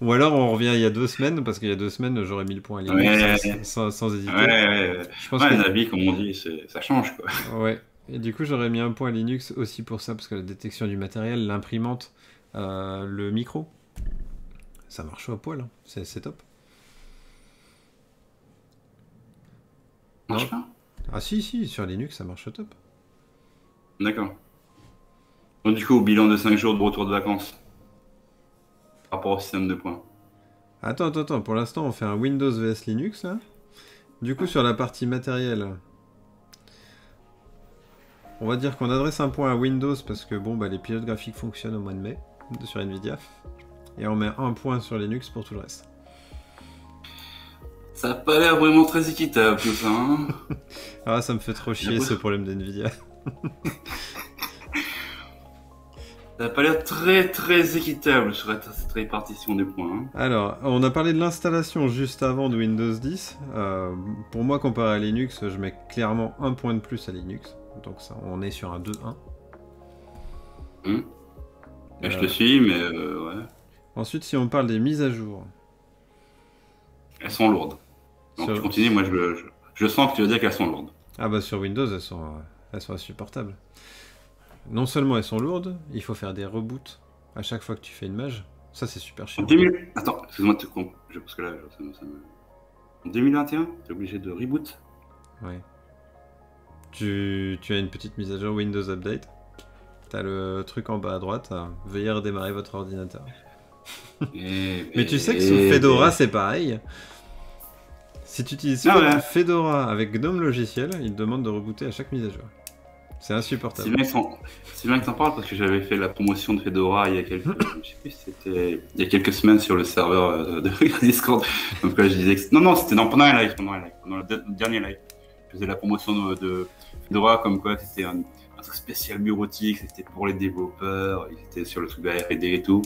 Ou alors on revient il y a deux semaines, parce qu'il y a deux semaines, j'aurais mis le point à Linux sans, hésiter. Ouais, Je pense que... avis, comme on dit, ça change. Quoi. Ouais. Et du coup, j'aurais mis un point à Linux aussi pour ça, parce que la détection du matériel, l'imprimante, euh, le micro, ça marche au poil. Hein. C'est top. Marche pas? Ah si, si, sur Linux, ça marche top. D'accord. Donc du coup, au bilan de 5 jours de retour de vacances, par rapport au système de points. Attends, attends, attends. Pour l'instant, on fait un Windows vs Linux, là. Du coup, sur la partie matérielle, on va dire qu'on adresse un point à Windows parce que bon, bah, les pilotes graphiques fonctionnent au mois de mai sur Nvidia. Et on met un point sur Linux pour tout le reste. Ça n'a pas l'air vraiment très équitable tout ça. Hein. ah, ça me fait trop chier ce problème d'NVIDIA. Ça n'a pas l'air très très équitable sur cette répartition des points. hein. Alors, on a parlé de l'installation juste avant de Windows 10. Euh, pour moi, comparé à Linux, je mets clairement un point de plus à Linux. Donc ça, on est sur un 2-1. Hum. Je Euh. te suis, mais euh, ouais. Ensuite, si on parle des mises à jour, elles sont lourdes. Donc tu continues, moi je, je, je sens que tu veux dire qu'elles sont lourdes. ah bah sur Windows, elles sont, elles sont insupportables. Non seulement elles sont lourdes, il faut faire des reboots à chaque fois que tu fais une mage. Ça, c'est super En chiant. 2000... Attends, excuse-moi de te couper, je- parce que là, ça, me- En 2021, t'es obligé de reboot? Ouais. Tu, tu as une petite mise à jour Windows Update. T'as le truc en bas à droite. euh, veuillez redémarrer votre ordinateur. Et- Mais tu sais que et- sous Fedora, c'est pareil. Si tu utilises Ah ouais. Fedora avec GNOME logiciel, il te demande de rebooter à chaque mise à jour. C'est insupportable. c'est bien que t'en parles parce que j'avais fait la promotion de Fedora il y a quelques, je sais plus c'était il y a quelques semaines sur le serveur euh, de Discord. Donc là, je disais que non non c'était pendant un live, pendant un live, pendant le, de- le dernier live. Je faisais la promotion de, de Fedora comme quoi c'était un, un truc spécial bureautique, c'était pour les développeurs, ils étaient sur le truc de la R&D et tout.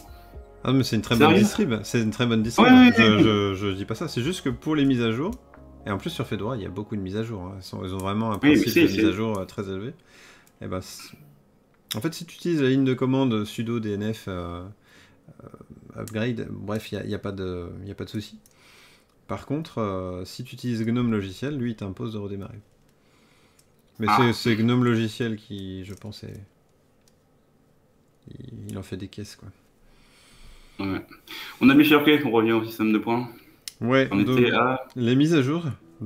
Ah, mais c'est une très bonne distrib. C'est une très bonne distrib. Ouais, ouais, je, ouais. je, je dis pas ça. C'est juste que pour les mises à jour, et en plus sur Fedora, il y a beaucoup de mises à jour. hein. Ils, sont- ils ont vraiment un principe de mise à jour euh, très élevé. Et ben, c'est- en fait, si tu utilises la ligne de commande sudo dnf euh, euh, upgrade, bref, il n'y a, pas de, souci. Par contre, euh, si tu utilises GNOME logiciel, lui, il t'impose de redémarrer. Mais Ah. c'est- GNOME logiciel qui, je pense, est... il, il en fait des caisses, quoi. Ouais. On a bifurqué, on revient au système de points. Ouais, On donc- était à Les mises à jour,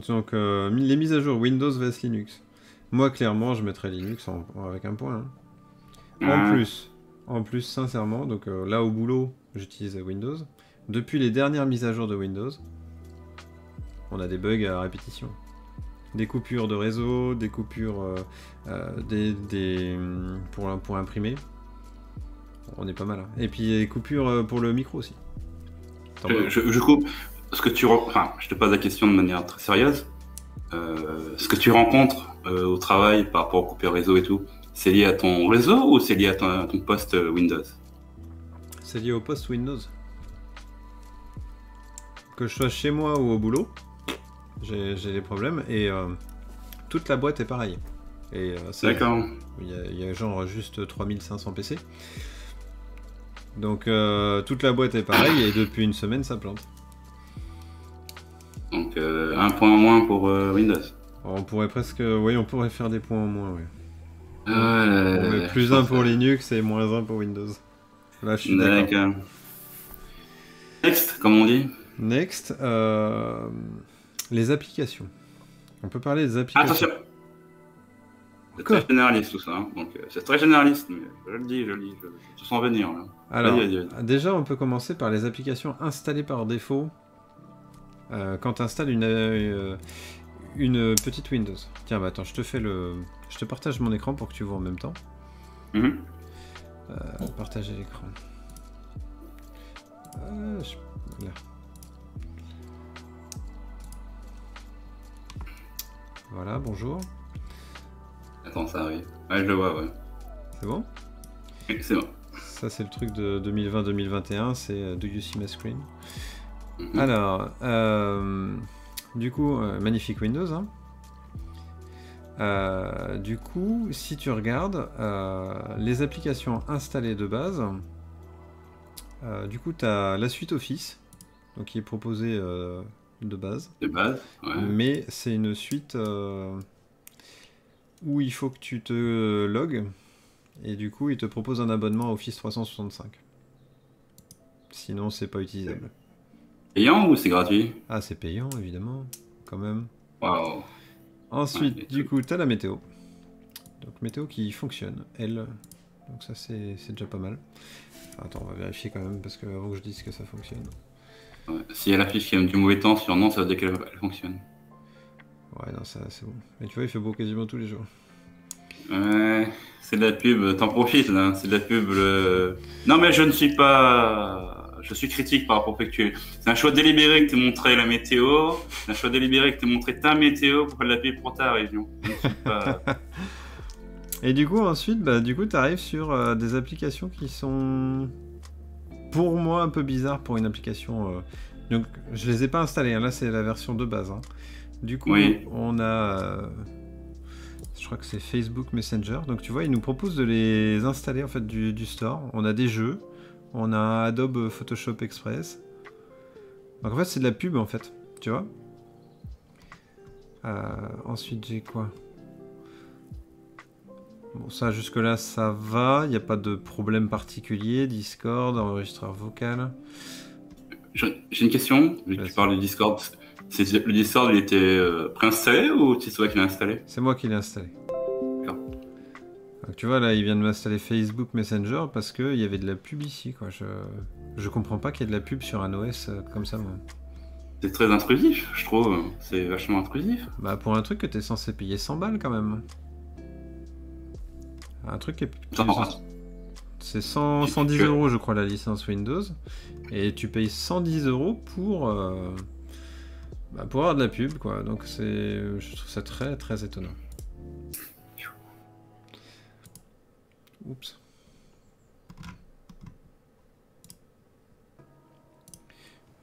donc euh, les mises à jour Windows vs Linux. Moi, clairement, je mettrais Linux en- avec un point. hein. En plus, en plus, sincèrement, donc euh, là au boulot, j'utilise Windows. Depuis les dernières mises à jour de Windows, on a des bugs à répétition. Des coupures de réseau, des coupures euh, des, des, pour, pour imprimer. On est pas mal. hein. Et puis des coupures euh, pour le micro aussi. Euh, je, je coupe. Ce que tu, enfin, je te pose la question de manière très sérieuse. Euh, ce que tu rencontres euh, au travail par rapport au coupé réseau et tout, c'est lié à ton réseau ou c'est lié à ton, à ton poste Windows? C'est lié au poste Windows. Que je sois chez moi ou au boulot, j'ai des problèmes et euh, toute la boîte est pareille. Et c'est- D'accord. Il y, a, il y a genre juste 3500 PC. Donc euh, toute la boîte est pareille et depuis une semaine ça plante. Donc euh, un point en moins pour euh, Windows. On pourrait presque, oui, on pourrait faire des points en moins. Ouais. Ah, On met plus je 1 pense pour que- Linux et moins 1 pour Windows. Là je suis d'accord. Next, comme on dit. Next, les applications. On peut parler des applications. Attention. C'est très généraliste tout ça. hein. Donc euh, c'est très généraliste, mais je le dis, je le dis, je, je sens venir là. Alors, déjà, on peut commencer par les applications installées par défaut euh, quand tu installes une, euh, une petite Windows. Tiens, bah attends, je te fais le, je te partage mon écran pour que tu vois en même temps. Mhm. Partager l'écran. Je- là. Voilà, bonjour. Attends, ça arrive. Ouais, je le vois, ouais. C'est bon? C'est bon. Ça, c'est le truc de 2020-2021, c'est euh, Do You See My Screen? Mhm. Alors, euh, du coup, euh, magnifique Windows. hein. Euh, du coup, si tu regardes les applications installées de base, du coup, tu as la suite Office, donc qui est proposée de base, De base, ouais. mais c'est une suite où il faut que tu te logs, et du coup, il te propose un abonnement à Office 365. Sinon, c'est pas utilisable. Payant ou c'est gratuit? Ah, c'est payant, évidemment, quand même. Waouh. Ensuite, Ouais, du coup, tu as la météo. Donc, météo qui fonctionne, elle. Donc, ça, c'est c'est déjà pas mal. Attends, on va vérifier quand même, parce que avant que je dise que ça fonctionne. Ouais. Si elle affiche y a du mauvais temps sur non, ça veut dire qu'elle elle fonctionne. Ouais, non, ça, c'est bon. Mais tu vois, il fait beau quasiment tous les jours. Ouais, c'est de la pub, t'en profites là, c'est de la pub. le- Non mais je ne suis pas... Je suis critique par rapport au tu... C'est un choix délibéré que tu montré la météo, c'est un choix délibéré que tu montré ta météo pour faire de la pub pour ta région. Pas... Et du coup, ensuite, bah, du coup, tu arrives sur euh, des applications qui sont, pour moi, un peu bizarres pour une application. euh, Donc, je les ai pas installées. hein. Là, c'est la version de base. hein. Du coup, Oui. on a. euh, Je crois que c'est Facebook Messenger. Donc, tu vois, ils nous proposent de les installer en fait du, du store. On a des jeux. On a Adobe Photoshop Express. Donc, en fait, c'est de la pub en fait. Tu vois? Euh, Ensuite, j'ai quoi? Bon, ça, jusque-là, ça va. Il n'y a pas de problème particulier. Discord, enregistreur vocal. J'ai une question, vu que tu parles du Discord. C'est- Le Discord, il était euh, préinstallé ou c'est toi qui l'as installé? C'est moi qui l'ai installé. Donc, tu vois, là, il vient de m'installer Facebook Messenger parce qu'il y avait de la pub ici. Quoi. Je, je comprends pas qu'il y ait de la pub sur un OS euh, comme ça, moi. C'est très intrusif, je trouve. C'est vachement intrusif. Bah, pour un truc que t'es censé payer 100 balles quand même. Un truc qui est. C'est 100 Tu- 110 tu- euros, je crois, la licence Windows. Et tu payes 110 euros pour, euh, bah, pour avoir de la pub, quoi. Donc c'est, je trouve ça très très étonnant. Oups.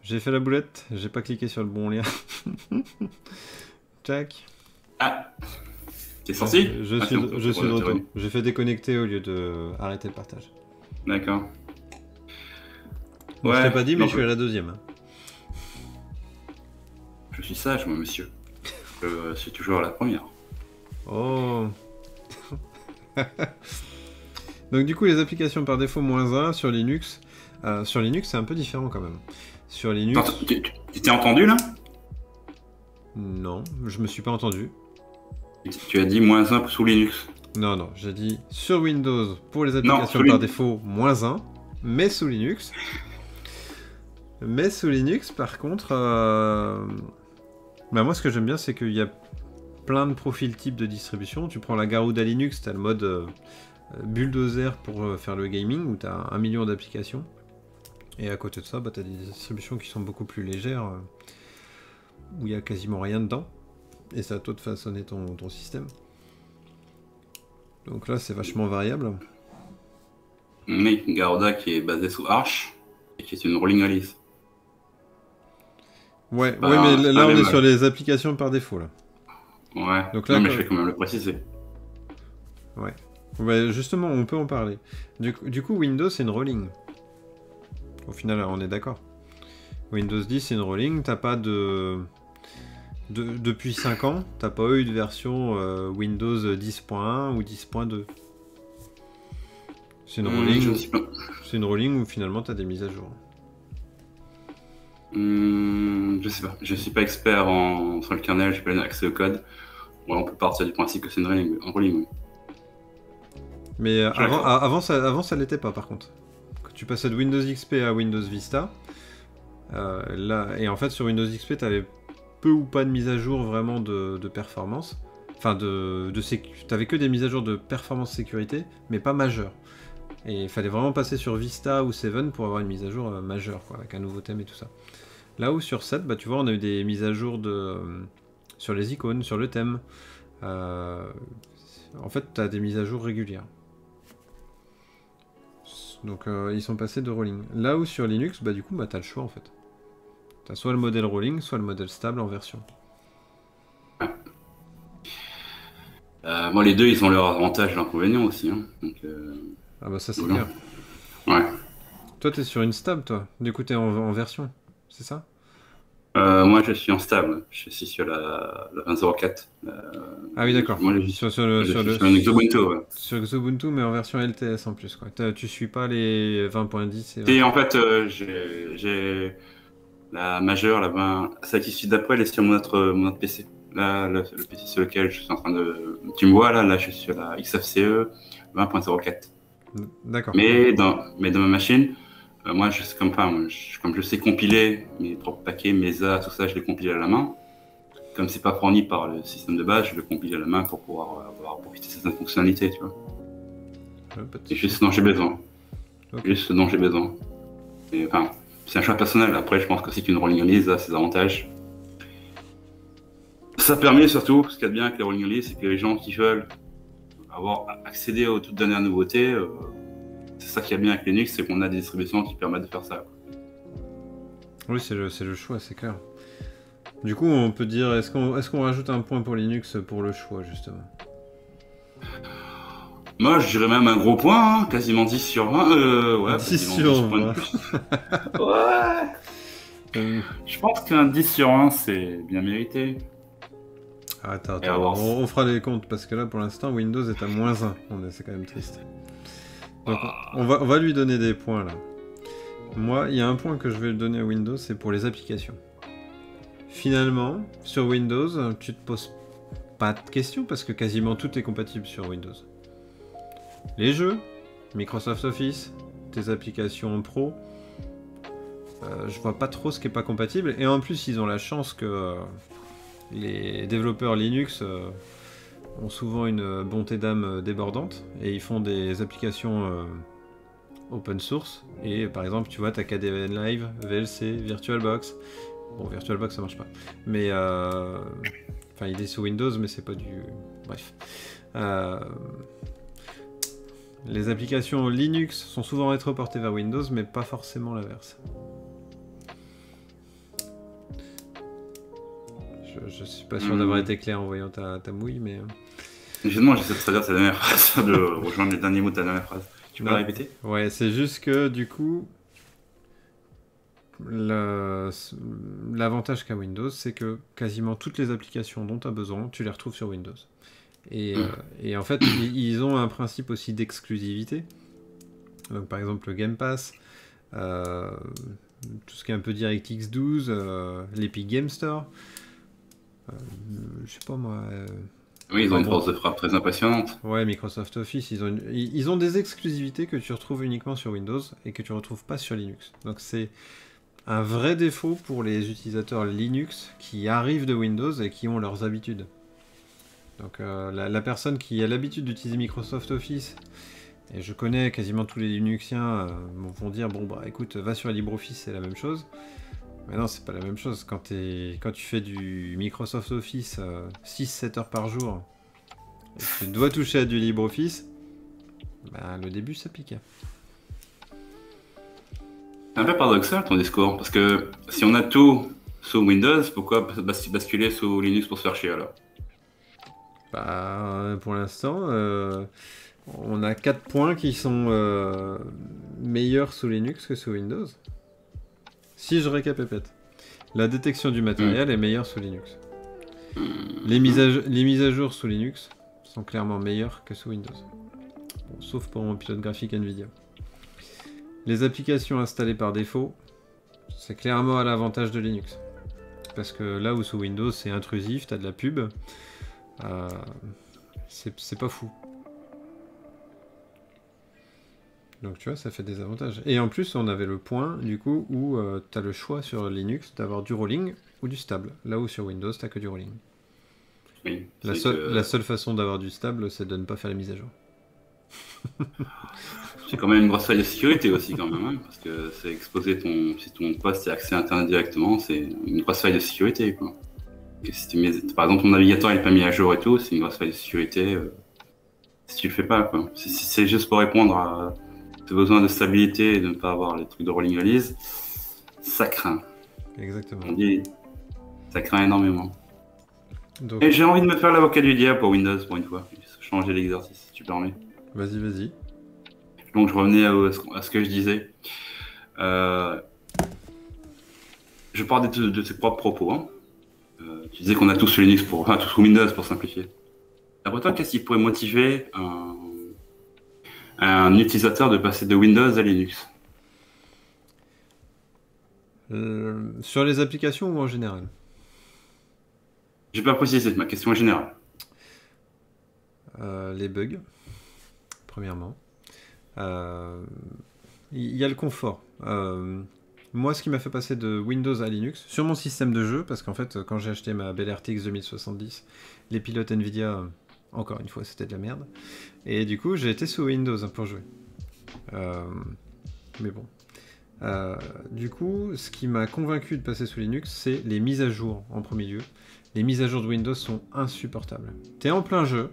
J'ai fait la boulette, j'ai pas cliqué sur le bon lien. Jack. Ah T'es sorti Je Ah, suis, je suis de retour. J'ai fait déconnecter au lieu de arrêter le partage. D'accord. Bon, je Ouais, t'ai pas dit, mais non, je suis à la deuxième. Je suis sage, moi, monsieur. Je suis toujours la première. Oh Donc du coup les applications par défaut moins 1 sur Linux. euh, sur Linux c'est un peu différent quand même. Sur Linux, tu t'es entendu là? Non, je me suis pas entendu. Tu as dit moins 1 sous Linux. Non, non, j'ai dit sur Windows pour les applications par défaut moins 1, mais sous Linux. Mais sous Linux par contre, euh, bah, moi ce que j'aime bien c'est qu'il y a plein de profils types de distribution. Tu prends la Garuda Linux, tu as le mode euh, bulldozer pour euh, faire le gaming où tu as un million d'applications. Et à côté de ça, bah, tu as des distributions qui sont beaucoup plus légères euh, où il y a quasiment rien dedans. Et c'est à toi de façonner ton, ton système. Donc là, c'est vachement variable. Mais Garuda qui est basé sous Arch et qui est une rolling release. Ouais, Bah, ouais mais là, on est sur les applications par défaut. Là. Ouais. Donc là, non, mais je vais quand même le préciser. Ouais, justement, on peut en parler. Du, coup- du coup, Windows, c'est une rolling. Au final, on est d'accord. Windows 10, c'est une rolling. T'as pas de... de- Depuis 5 ans, t'as pas eu de version euh, Windows 10.1 ou 10.2. C'est une Hum, rolling. C'est une rolling où finalement t'as des mises à jour. Hum, je sais pas. Je suis pas expert en... sur le kernel, j'ai pas accès au code. Bon, on peut partir du principe que c'est une rolling. Un rolling oui. Mais euh, avant, a- avant, ça, avant, ça l'était pas par contre. Quand tu passais de Windows XP à Windows Vista, euh, là, et en fait sur Windows XP, tu avais peu ou pas de mise à jour vraiment de, de performance. Enfin, de, de sécu- t'avais que des mises à jour de performance sécurité, mais pas majeures. Et il fallait vraiment passer sur Vista ou 7 pour avoir une mise à jour euh, majeure, quoi, avec un nouveau thème et tout ça. Là où sur 7, bah, tu vois, on a eu des mises à jour de, euh, sur les icônes, sur le thème. Euh, en fait, tu as des mises à jour régulières. Donc euh, ils sont passés de rolling. Là où sur Linux, bah du coup, bah, tu as le choix en fait. Tu as soit le modèle rolling, soit le modèle stable en version. Euh, moi, les deux, ils ont leurs avantages et leurs inconvénients aussi. Hein. Donc, euh, Ah bah ça c'est bien. ouais. Toi t'es sur une stable toi. Du coup t'es en, en version. C'est ça? Euh, moi, je suis en stable. Je suis sur la, la 20.04. Euh, Ah oui d'accord. Moi, je suis Sur, sur le, je sur, le, sur un Xubuntu. ouais. sur Xubuntu mais en version LTS en plus quoi. Tu suis pas les 20.10 et Et en fait, euh, j'ai j'ai la majeure, la 20, celle qui suit d'après, elle est sur mon autre, mon autre PC. Là, le, le PC sur lequel je suis en train de. Tu me vois là, là, je suis sur la XFCE 20.04. D'accord. Mais dans, mais dans ma machine, euh, moi, je, comme, enfin, je- comme je sais compiler mes propres paquets, mes A, tout ça, je les compile à la main. Comme c'est pas fourni par le système de base, je le compile à la main pour pouvoir euh, avoir profiter de certaines fonctionnalités, tu vois. Ouais, C'est juste ce dont j'ai besoin. Juste ce dont j'ai besoin. Et, enfin, c'est un choix personnel. Après, je pense que si une rolling release a ses avantages. Ça permet surtout, ce qu'il y a de bien avec les rolling release, c'est que les gens qui veulent avoir accédé aux toutes dernières nouveautés. C'est ça qui est bien avec Linux, c'est qu'on a des distributions qui permettent de faire ça. Oui, c'est le, le, choix, c'est clair. Du coup, on peut dire, est-ce qu'on est qu'on rajoute un point pour Linux pour le choix, justement? Moi, je dirais même un gros point, hein, quasiment 10 sur 20. Euh, ouais, 10 sur 20. ouais. Euh. Je pense qu'un 10 sur 1, c'est bien mérité. attends, attends. On, fera les comptes parce que là, pour l'instant, Windows est à moins 1. C'est quand même triste. Donc, on, va, on va lui donner des points là. Moi, il y a un point que je vais donner à Windows, c'est pour les applications. Finalement, sur Windows, tu te poses pas de questions parce que quasiment tout est compatible sur Windows. Les jeux, Microsoft Office, tes applications pro, euh, je vois pas trop ce qui est pas compatible. Et en plus, ils ont la chance que euh, les développeurs Linux euh, ont souvent une bonté d'âme débordante et ils font des applications open source. Et par exemple, tu vois, tu as KDN Live, VLC, VirtualBox. Bon, VirtualBox ça marche pas. Mais. Euh... Enfin, il est sous Windows, mais c'est pas du. Bref. Euh, les applications Linux sont souvent rétroportées vers Windows, mais pas forcément l'inverse. Je, suis pas sûr d'avoir hmm. été clair en voyant ta, mouille, mais. Euh. Justement, j'essaie de traduire ta dernière phrase, de rejoindre les derniers mots de ta dernière phrase. Tu peux répéter Ouais, c'est juste que du coup, l'avantage qu'a Windows, c'est que quasiment toutes les applications dont tu as besoin, tu les retrouves sur Windows. Et, euh, et en fait, ils ont un principe aussi d'exclusivité. Donc, par exemple, le Game Pass, euh, tout ce qui est un peu DirectX 12, euh, l'Epic Game Store. Je sais pas moi, oui, ils ont une force de frappe très impressionnante. Ouais, Microsoft Office, ils ont, ils ont des exclusivités que tu retrouves uniquement sur Windows et que tu retrouves pas sur Linux. Donc c'est un vrai défaut pour les utilisateurs Linux qui arrivent de Windows et qui ont leurs habitudes. Donc euh, la, personne qui a l'habitude d'utiliser Microsoft Office, et je connais quasiment tous les Linuxiens, euh, vont dire bon bah écoute, va sur LibreOffice, c'est la même chose. Mais non, c'est pas la même chose. Quand, quand tu fais du Microsoft Office 6-7 euh, heures par jour, et tu dois toucher à du LibreOffice, bah, le début ça pique. C'est un peu paradoxal ton discours, parce que si on a tout sous Windows, pourquoi basculer sous Linux pour se faire chier alors? Bah, pour l'instant, euh, on a 4 points qui sont euh, meilleurs sous Linux que sous Windows. Si je récapépète, la détection du matériel est meilleure sous Linux. Les mises, à, les mises à jour sous Linux sont clairement meilleures que sous Windows. sauf pour mon pilote graphique Nvidia. Les applications installées par défaut, c'est clairement à l'avantage de Linux. Parce que là où sous Windows c'est intrusif, t'as de la pub, euh, c'est pas fou. Donc tu vois, ça fait des avantages. Et en plus, on avait le point, du coup, où euh, tu as le choix sur Linux d'avoir du rolling ou du stable. Là où sur Windows, tu que du rolling. Oui, la, seule, la seule façon d'avoir du stable, c'est de ne pas faire la mise à jour. c'est quand même une grosse faille de sécurité aussi, quand même, hein, parce que c'est exposer ton, si ton poste est accès Internet directement, c'est une grosse faille de sécurité. Quoi. par exemple, ton navigateur n'est pas mis à jour et tout, c'est une grosse faille de sécurité. Euh, si tu le fais pas, quoi. c'est juste pour répondre à as besoin de stabilité et de ne pas avoir les trucs de rolling release, ça craint. Exactement. On dit, ça craint énormément. Et j'ai envie de me faire l'avocat du diable pour Windows pour une fois. Changer l'exercice, si tu permets. Vas-y, vas-y. Donc je revenais à, ce que je disais. Euh, je parle de, de, tes propres propos. Hein. Euh, tu disais qu'on a tous Linux pour, enfin tous Windows pour simplifier. Après toi, qu'est-ce qui pourrait motiver un, un utilisateur de passer de Windows à Linux euh, Sur les applications ou en général? J'ai pas précisé, ma question est générale. Euh, les bugs, premièrement. Euh, il y a le confort. moi, ce qui m'a fait passer de Windows à Linux, sur mon système de jeu, parce qu'en fait, quand j'ai acheté ma belle RTX 2070, les pilotes Nvidia encore une fois, c'était de la merde. Et du coup, j'ai été sous Windows pour jouer. Euh, mais bon. Euh, du coup, ce qui m'a convaincu de passer sous Linux, c'est les mises à jour en premier lieu. Les mises à jour de Windows sont insupportables. T'es en plein jeu,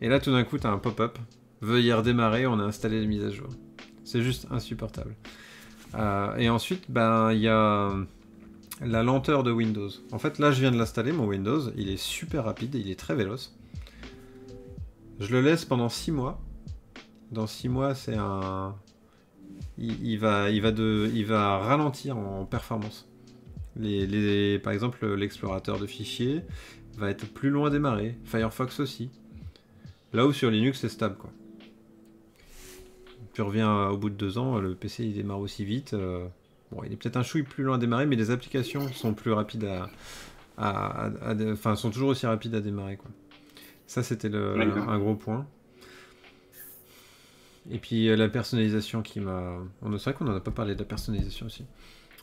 Et là, tout d'un coup, tu as un pop-up. Veuillez redémarrer, on a installé les mises à jour. C'est juste insupportable. Euh, et ensuite, ben, il y a la lenteur de Windows. En fait, là, je viens de l'installer, mon Windows. Il est super rapide, il est très véloce. Je le laisse pendant 6 mois. Dans 6 mois, c'est un... Il, va, il, va de, il va ralentir en performance. Les, par exemple, l'explorateur de fichiers va être plus long à démarrer. Firefox aussi. Là où sur Linux, c'est stable, quoi. Tu reviens au bout de deux ans, le PC il démarre aussi vite. Euh, bon, il est peut-être un chouille plus long à démarrer, mais les applications sont plus rapides à, enfin, sont toujours aussi rapides à démarrer, quoi. Ça, c'était un gros point. Et puis euh, la personnalisation qui m'a. On c'est vrai qu'on n'en a pas parlé de la personnalisation aussi.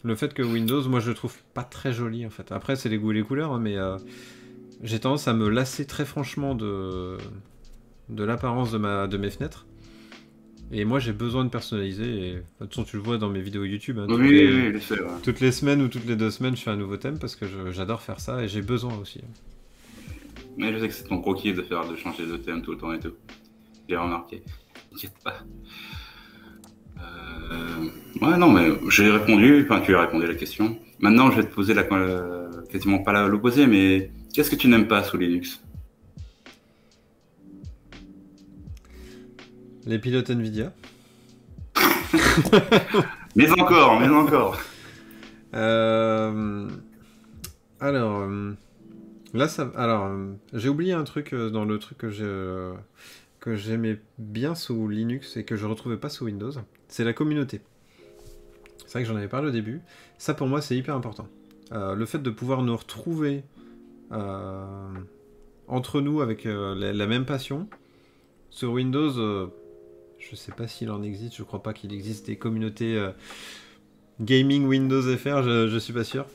Le fait que Windows, moi je le trouve pas très joli en fait. Après, c'est les goûts et les couleurs, hein, mais euh, j'ai tendance à me lasser très franchement de, de l'apparence de, ma... de mes fenêtres. Et moi j'ai besoin de personnaliser. Et... De toute façon, tu le vois dans mes vidéos YouTube. Hein, oui, oui, oui, toutes les semaines ou toutes les deux semaines, je fais un nouveau thème parce que j'adore faire ça et j'ai besoin aussi. Mais je sais que c'est ton croquis de faire de changer de thème tout le temps et tout. J'ai remarqué. T'inquiète pas. Euh... Ouais, non, mais j'ai répondu. Enfin, tu as répondu à la question. Maintenant, je vais te poser la. quasiment pas l'opposé, mais qu'est-ce que tu n'aimes pas sous Linux? Les pilotes Nvidia. mais encore, mais encore. Euh... Alors. Euh, Là, ça. Alors, euh, j'ai oublié un truc dans le truc que j'ai. Que j'aimais bien sous Linux et que je retrouvais pas sous Windows, c'est la communauté. C'est vrai que j'en avais parlé au début. Ça pour moi c'est hyper important. le fait de pouvoir nous retrouver entre nous avec la, même passion. Sur Windows, je sais pas s'il en existe, je crois pas qu'il existe des communautés gaming Windows FR, je, je suis pas sûr.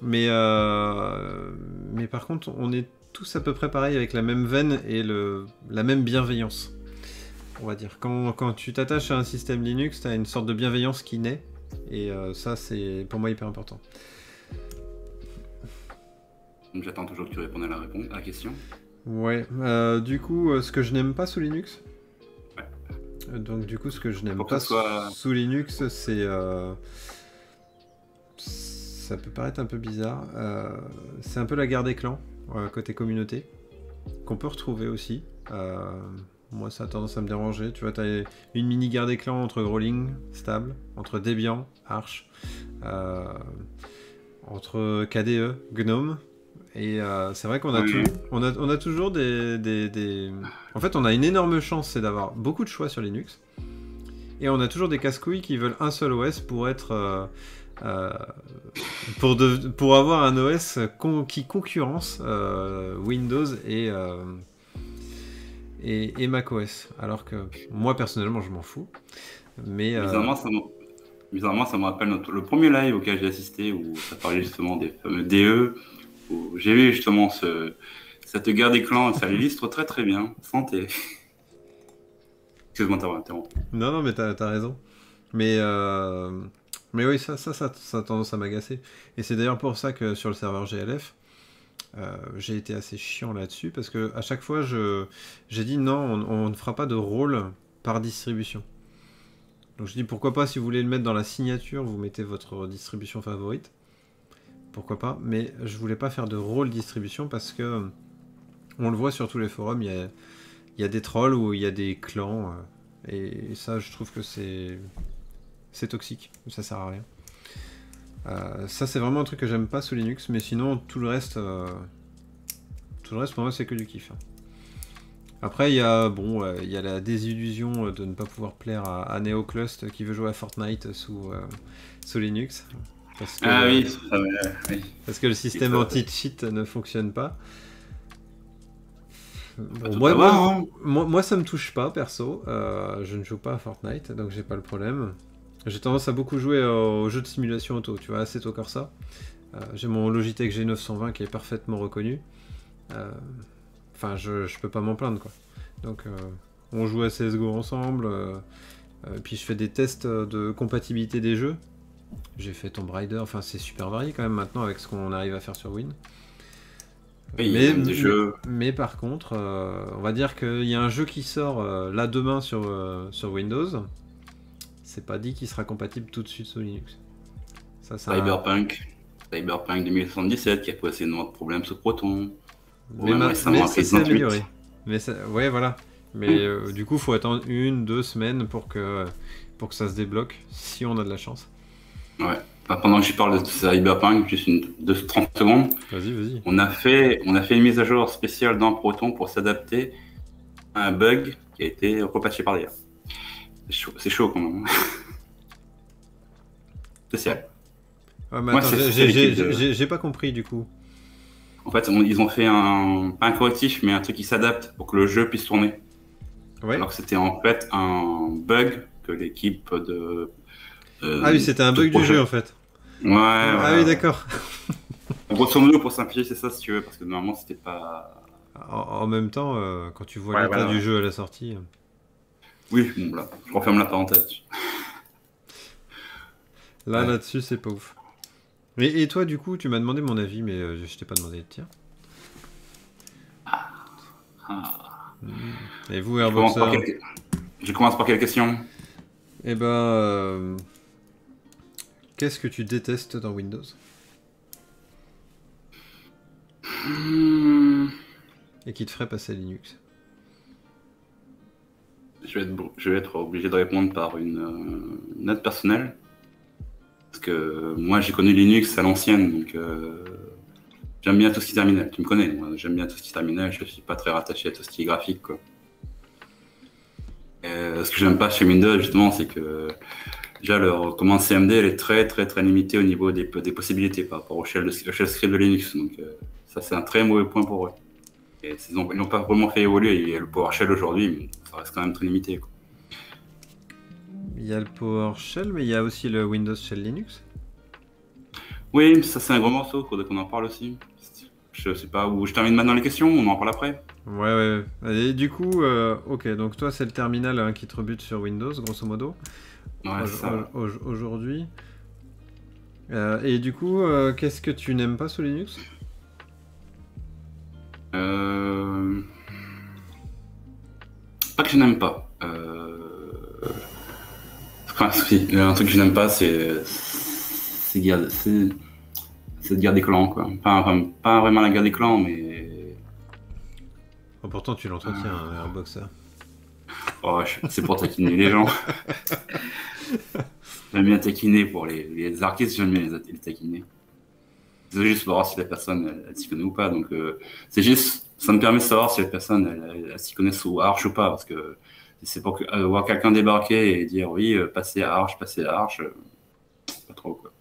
Mais, euh, mais par contre, on est tous à peu près pareil avec la même veine et le, la même bienveillance. On va dire. Quand, quand tu t'attaches à un système Linux, tu as une sorte de bienveillance qui naît. Et euh, ça, c'est pour moi hyper important. J'attends toujours que tu répondes à la, réponse, à la question. Ouais. Euh, du coup, ce que je n'aime pas sous Linux. Donc, du coup, ce que je n'aime pas sous Linux, c'est ça peut paraître un peu bizarre. Euh, c'est un peu la guerre des clans, euh, côté communauté, qu'on peut retrouver aussi. Euh, moi, ça a tendance à me déranger. Tu vois, tu as une mini guerre des clans entre Rolling, stable, entre Debian, Arch, entre KDE, Gnome. Et c'est vrai qu'on a, on a, on a toujours des, des, En fait, on a une énorme chance, c'est d'avoir beaucoup de choix sur Linux. Et on a toujours des casse-couilles qui veulent un seul OS pour être euh, pour, pour avoir un OS qui concurrence euh, Windows et, euh, et, et, macOS. Alors que moi personnellement je m'en fous. Mais bizarrement, ça me rappelle le premier live auquel j'ai assisté où ça parlait justement des fameux DE, j'ai vu justement ce, cette guerre des clans, ça illustre très très bien. Santé. Excuse-moi t'avoir interrompu. Non, non, mais t'as as raison. Mais mais oui, ça, ça, ça, a tendance à m'agacer. Et c'est d'ailleurs pour ça que sur le serveur GLF, euh, j'ai été assez chiant là-dessus, parce que à chaque fois, j'ai dit non, on, ne fera pas de rôle par distribution. Donc je dis pourquoi pas, si vous voulez le mettre dans la signature, vous mettez votre distribution favorite. Pourquoi pas, mais je voulais pas faire de rôle distribution parce que on le voit sur tous les forums, il y a, des trolls ou il y a des clans. Euh, et ça, je trouve que c'est c'est toxique, ça sert à rien. Euh, ça c'est vraiment un truc que j'aime pas sous Linux, mais sinon tout le reste, euh, tout le reste pour moi c'est que du kiff. Hein. Après il y a bon, il y a la désillusion de ne pas pouvoir plaire à, NeoClust qui veut jouer à Fortnite sous, euh, sous Linux. Parce que, ah oui, parce que le système anti-cheat ne fonctionne pas. moi, moi, moi, ça me touche pas perso. je ne joue pas à Fortnite, donc j'ai pas le problème. J'ai tendance à beaucoup jouer aux jeux de simulation auto, tu vois, Assetto Corsa. Euh, j'ai mon Logitech G920 qui est parfaitement reconnu. Euh, enfin, je, je peux pas m'en plaindre, quoi. Donc, euh, on joue à CSGO ensemble. puis je fais des tests de compatibilité des jeux. J'ai fait Tomb Raider, enfin c'est super varié quand même maintenant avec ce qu'on arrive à faire sur Win. Il mais, jeux. par contre, euh, on va dire qu'il y a un jeu qui sort euh, là demain sur, euh, sur Windows. C'est pas dit qu'il sera compatible tout de suite sur Linux. Ça, ça Cyberpunk. Cyberpunk 2077 qui a posé énormément de problèmes sous Proton. Mais, ma- mais ça s'est 28. amélioré. Mais ça- ouais, voilà. Mais du coup, faut attendre une, deux semaines pour que, pour que ça se débloque, si on a de la chance. Ouais. Enfin, pendant que j'y parle de Cyberpunk, juste une, deux, 30 secondes, Vas-y, vas-y. on a, fait, on a fait une mise à jour spéciale dans Proton pour s'adapter à un bug qui a été repatché par derrière. C'est chaud, chaud quand même. Spécial. Ouais, mais Moi, attends, c'est- j'ai- de- pas compris du coup. En fait, on- ils ont fait un, pas un correctif, mais un truc qui s'adapte pour que le jeu puisse tourner. Ouais. Alors que c'était en fait un bug que l'équipe de. Euh, Ah oui, c'était un de bug du jeu en fait. Ouais. Ah voilà. oui, d'accord. Grosso modo, pour simplifier, c'est ça si tu veux, parce que normalement c'était pas. En, en même temps, euh, quand tu vois Ouais, l'état voilà, du jeu à la sortie. euh, Oui, bon, là, je referme la parenthèse. Là, Ouais. là-dessus, c'est pas ouf. Et, et toi, du coup, tu m'as demandé mon avis, mais euh, je t'ai pas demandé le tien. Ah. Et vous, Airboxer je commence par quelle question? Eh ben, euh, qu'est-ce que tu détestes dans Windows? Hmm, et qui te ferait passer à Linux? Je, vais être... br- je vais être obligé de répondre par une euh, note personnelle. Parce que moi j'ai connu Linux à l'ancienne, donc euh, j'aime bien tout ce qui est terminal. Tu me connais, moi j'aime bien tout ce qui est terminal, je suis pas très rattaché à tout ce qui est graphique. Quoi. Euh, ce que j'aime pas chez Windows justement, c'est que déjà leur commande CMD elle est très très très limitée au niveau des, des possibilités par rapport au shell, de, au shell script de Linux. Donc euh, ça c'est un très mauvais point pour eux. Et ils n'ont pas vraiment fait évoluer. Et le PowerShell aujourd'hui, mais ça reste quand même très limité. Quoi. Il y a le PowerShell, mais il y a aussi le Windows Shell Linux. Oui, ça c'est un gros morceau, faudrait qu'on en parle aussi. Je sais pas où je termine maintenant les questions, on en parle après. Ouais, ouais. ouais. Et du coup, euh, ok, donc toi, c'est le terminal hein, qui te rebute sur Windows, grosso modo, Ouais, au- ça. au- aujourd'hui. Euh, et du coup, euh, qu'est-ce que tu n'aimes pas sous Linux? Euh... Pas que je n'aime pas. Euh... Enfin, si, un truc que je n'aime pas, c'est c'est guerre- cette guerre des clans, quoi. Pas, enfin, pas vraiment la guerre des clans, mais Oh, Pourtant, tu l'entretiens, hein, Airboxer. Oh, c'est pour taquiner les gens. J'aime bien taquiner pour les, les artistes, j'aime bien les, les taquiner. C'est juste pour voir si la personne elle, elle s'y connaît ou pas. Donc euh, c'est juste, ça me permet de savoir si la personne elle, elle- elle s'y connaît sous Arch ou pas, parce que c'est pour que, euh, voir quelqu'un débarquer et dire oui, euh, passer à Arch, passer à Arch, euh, pas trop quoi.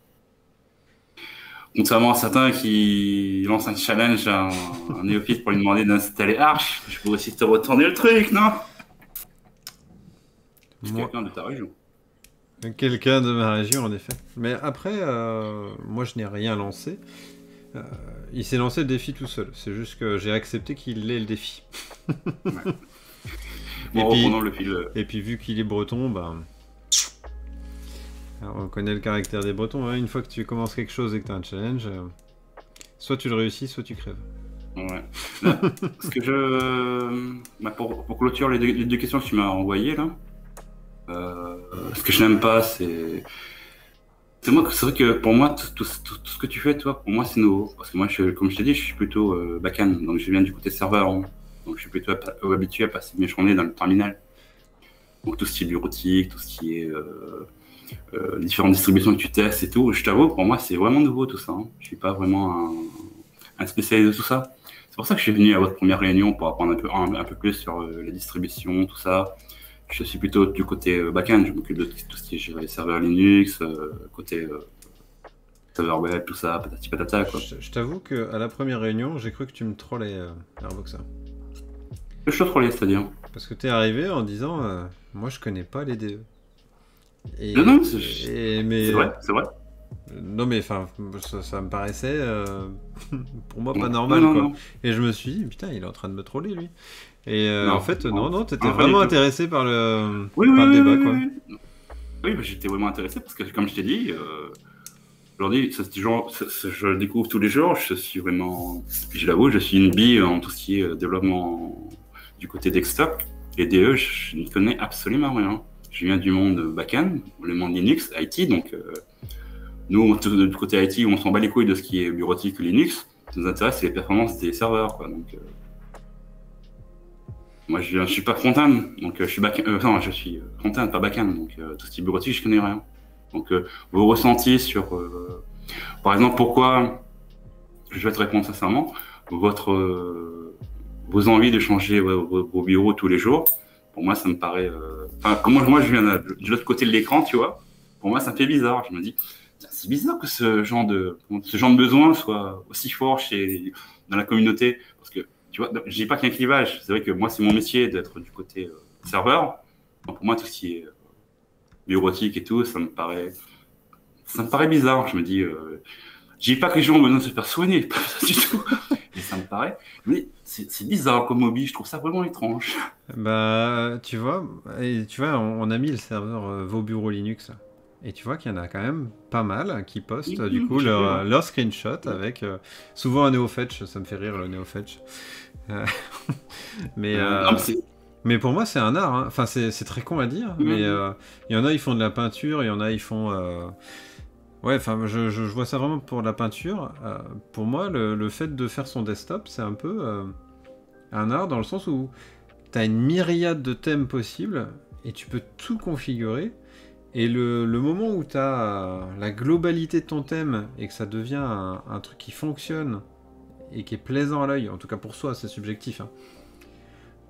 Contrairement à certains qui lancent un challenge à un, un néophyte pour lui demander d'installer Arch, je pourrais aussi te retourner le truc, non? Quelqu'un de ta région. Quelqu'un de ma région, en effet. Mais après, euh, moi, je n'ai rien lancé. Euh, il s'est lancé le défi tout seul. C'est juste que j'ai accepté qu'il ait le défi. Et Bon, puis- le fil. euh, Et puis, vu qu'il est breton, ben. alors, on connaît le caractère des bretons. hein. Une fois que tu commences quelque chose et que tu as un challenge, euh, soit tu le réussis, soit tu crèves. Ouais. Là, ce que je. bah, pour, pour clôturer les deux, les deux questions que tu m'as envoyées, là, ce que je n'aime pas, c'est. C'est moi, c'est vrai que pour moi, tout, ce que tu fais, toi, pour moi, c'est nouveau. Parce que moi, comme je t'ai dit, je suis plutôt euh, donc je viens du côté serveur. Donc je suis plutôt hab- habitué à passer mes journées dans le terminal. Donc tout ce qui est bureautique, tout ce qui est euh, euh, différentes distributions que tu testes et tout. Je t'avoue, pour moi, c'est vraiment nouveau tout ça. hein. Je suis pas vraiment un, spécialiste de tout ça. C'est pour ça que je suis venu à votre première réunion pour apprendre un peu, un, peu plus sur euh, la distribution, tout ça. Je suis plutôt du côté euh, back-end, je m'occupe de tout ce qui est gérer serveurs Linux, euh, côté euh, serveur web, tout ça, patati patata quoi. Je, t'avoue qu'à la première réunion, j'ai cru que tu me trollais, euh, Airboxer. Je suis trollé, c'est-à-dire. Parce que t'es arrivé en disant euh, Moi, je connais pas les DE. Et, Non, non, c'est- mais, C'est vrai, c'est vrai. Non, mais enfin, ça, ça me paraissait euh, pour moi pas Non, normal non, quoi. non. Et je me suis dit Putain, il est en train de me troller lui. Et euh, en fait, non, non. t'étais vraiment intéressé par le, Oui, par oui, le débat oui, quoi. oui. Oui, bah, j'étais vraiment intéressé parce que, comme je t'ai dit, euh, Aujourd'hui, je découvre tous les jours. Je suis vraiment, je l'avoue, je suis une bille en tout ce qui est développement du côté desktop. Et DE, je n'y connais absolument rien. Je viens du monde backend, le monde Linux, IT. Donc, euh, nous, du côté IT, on s'en bat les couilles de ce qui est bureautique Linux. Ce qui nous intéresse, c'est les performances des serveurs. Quoi. Donc, euh, moi, je, ne suis pas front-end, donc euh, je suis back enfin, je suis front-end, pas back-end. Donc, tout ce qui est bureautique, je connais rien. Donc, vos ressentis sur, par exemple, pourquoi, je vais te répondre sincèrement, votre, vos envies de changer vos bureaux tous les jours, pour moi, ça me paraît. Euh, enfin, comment moi je viens de, l'autre côté de l'écran, tu vois. Pour moi, ça me fait bizarre. Je me dis, c'est bizarre que ce genre de ce genre de besoin soit aussi fort chez dans la communauté, parce que tu vois, je dis pas qu'il y a un clivage. C'est vrai que moi, c'est mon métier d'être du côté euh, serveur. Donc pour moi, tout ce qui est euh, bureautique et tout, ça me paraît ça me paraît bizarre. Je me dis, euh, je dis pas que les gens ont besoin de se faire soigner, pas du tout. Mais ça me paraît. Mais c'est bizarre comme hobby, je trouve ça vraiment étrange. Bah, tu vois, et tu vois, on, a mis le serveur euh, vos bureaux Linux. Et tu vois qu'il y en a quand même pas mal qui postent du coup leur, leur, screenshot avec euh, souvent un NeoFetch, ça me fait rire le NeoFetch. Euh, mais, mais pour moi c'est un art, hein. enfin c'est très con à dire, mais il y en a ils font de la peinture, il y en a ils font... Ouais, enfin je, je, vois ça vraiment pour la peinture. pour moi le, le, fait de faire son desktop c'est un peu un art dans le sens où tu as une myriade de thèmes possibles et tu peux tout configurer. Et le, moment où tu as la globalité de ton thème et que ça devient un, truc qui fonctionne et qui est plaisant à l'œil, en tout cas pour soi, c'est subjectif. Hein.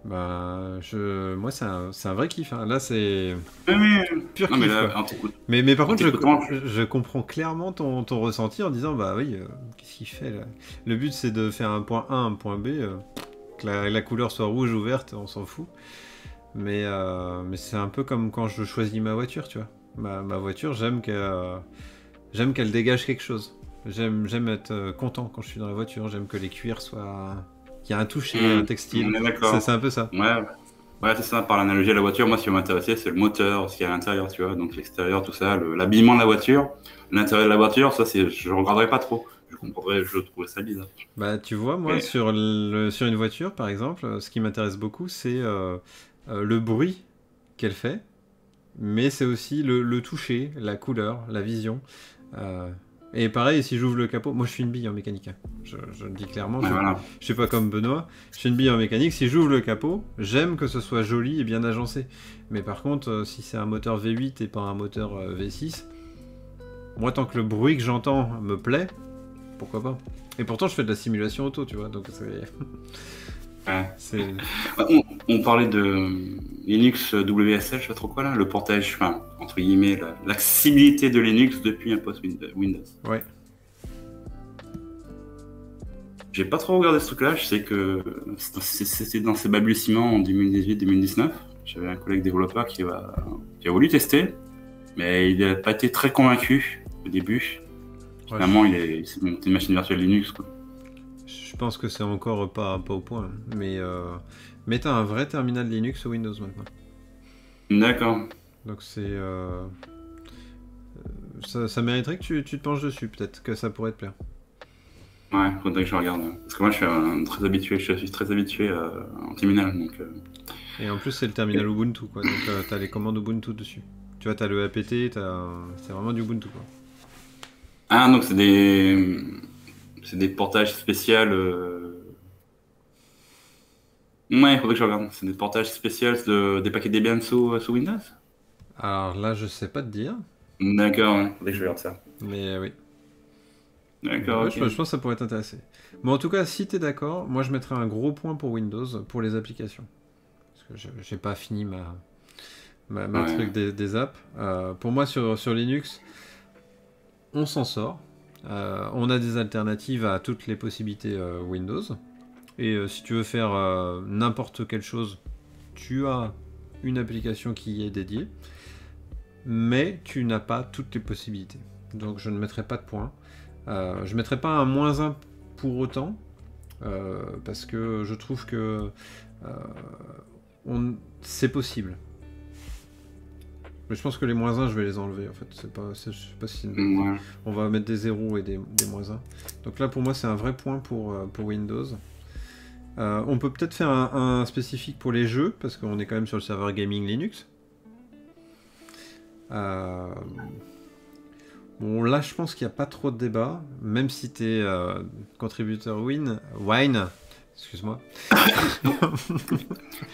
Bah, je, moi, c'est un, vrai kiff. Hein. Là, c'est pur kiff. Mais, mais, par contre, je, comprends clairement ton, ton, ressenti en disant Bah oui, euh, qu'est-ce qu'il fait là? Le but, c'est de faire un point A, un point B. Euh, que la, couleur soit rouge ou verte, on s'en fout. Mais, euh, mais c'est un peu comme quand je choisis ma voiture, tu vois. Ma, voiture, j'aime qu'elle j'aime qu'elle dégage quelque chose. J'aime j'aime être euh, content quand je suis dans la voiture. J'aime que les cuirs soient. qu'il y a un toucher, mmh. un textile. C'est un peu ça. Ouais, ouais c'est ça. Par l'analogie à la voiture, moi, ce qui m'intéressait, c'est le moteur, ce qu'il y a à l'intérieur, tu vois. Donc l'extérieur, tout ça, l'habillement de la voiture, l'intérieur de la voiture, ça, c'est, je regarderai pas trop je comprendrais, je trouvais ça bizarre. Bah, tu vois, moi, sur, le, sur une voiture, par exemple, ce qui m'intéresse beaucoup, c'est euh, euh, le bruit qu'elle fait, mais c'est aussi le, toucher, la couleur, la vision. Euh, et pareil, si j'ouvre le capot, moi je suis une bille en mécanique, hein. je, le dis clairement, je, ne suis pas comme Benoît, je suis une bille en mécanique, si j'ouvre le capot, j'aime que ce soit joli et bien agencé. Mais par contre, si c'est un moteur V8 et pas un moteur V6, moi tant que le bruit que j'entends me plaît, pourquoi pas? Et pourtant, je fais de la simulation auto, tu vois, donc c'est. On, parlait de Linux WSL, je sais pas trop quoi là, le portage, enfin, entre guillemets, l'accessibilité de Linux depuis un post Windows. Ouais. J'ai pas trop regardé ce truc-là, je sais que c'était dans ses balbutiements en 2018-2019. J'avais un collègue développeur qui a, qui a voulu tester, mais il n'a pas été très convaincu au début. Finalement, il est, c'est une machine virtuelle Linux. Quoi. Je pense que c'est encore pas, pas au point. Mais, euh, mais t'as un vrai terminal Linux sur Windows maintenant. D'accord. Donc c'est. Euh, ça, mériterait que tu, tu, te penches dessus, peut-être, que ça pourrait te plaire. Ouais, faudrait que je regarde. Parce que moi, je suis très habitué, je suis très habitué euh, en terminal. Donc, euh. Et en plus, c'est le terminal Ubuntu, quoi. Donc, t'as les commandes Ubuntu dessus. Tu vois, t'as le apt, c'est vraiment du Ubuntu, quoi. Ah, donc c'est des, c'est des portages spéciaux. Euh... Ouais, il faudrait que je regarde. C'est des portages spéciaux de... des paquets Debian sous, sous Windows Alors là, je sais pas te dire. D'accord, il faudrait que je regarde ça. Mais euh, oui. D'accord. je, pense que ça pourrait t'intéresser. Bon, en tout cas, si tu es d'accord, moi je mettrais un gros point pour Windows pour les applications. Parce que j'ai pas fini ma, ma, truc des, apps. Euh, pour moi, sur, sur Linux, on s'en sort. Euh, on a des alternatives à toutes les possibilités euh, Windows. Et euh, si tu veux faire n'importe quelle chose, tu as une application qui y est dédiée. Mais tu n'as pas toutes les possibilités. Donc je ne mettrai pas de point. je ne mettrai pas un moins 1 pour autant. parce que je trouve que c'est possible. Mais je pense que les moins 1, je vais les enlever en fait. C'est pas, je sais pas si. Ouais. On va mettre des 0 et des, des moins 1. Donc là, pour moi, c'est un vrai point pour, euh, pour Windows. Euh, on peut peut-être faire un, un spécifique pour les jeux, parce qu'on est quand même sur le serveur gaming Linux. Euh, Bon, là, je pense qu'il n'y a pas trop de débat, même si tu es contributeur Win, Wine, excuse-moi.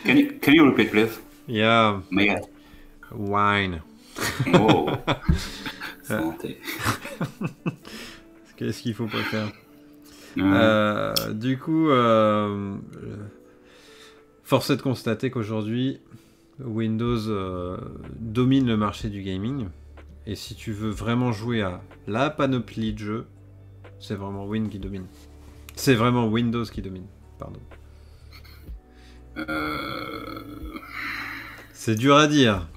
Can you, can you repeat, please? Yeah, My God. Wine. Oh. Santé. Qu'est-ce qu'il faut pas faire. Euh, du coup, euh, euh, force est de constater qu'aujourd'hui, Windows euh, domine le marché du gaming. Et si tu veux vraiment jouer à la panoplie de jeux, c'est vraiment Win qui domine. C'est vraiment Windows qui domine. Pardon. C'est dur à dire.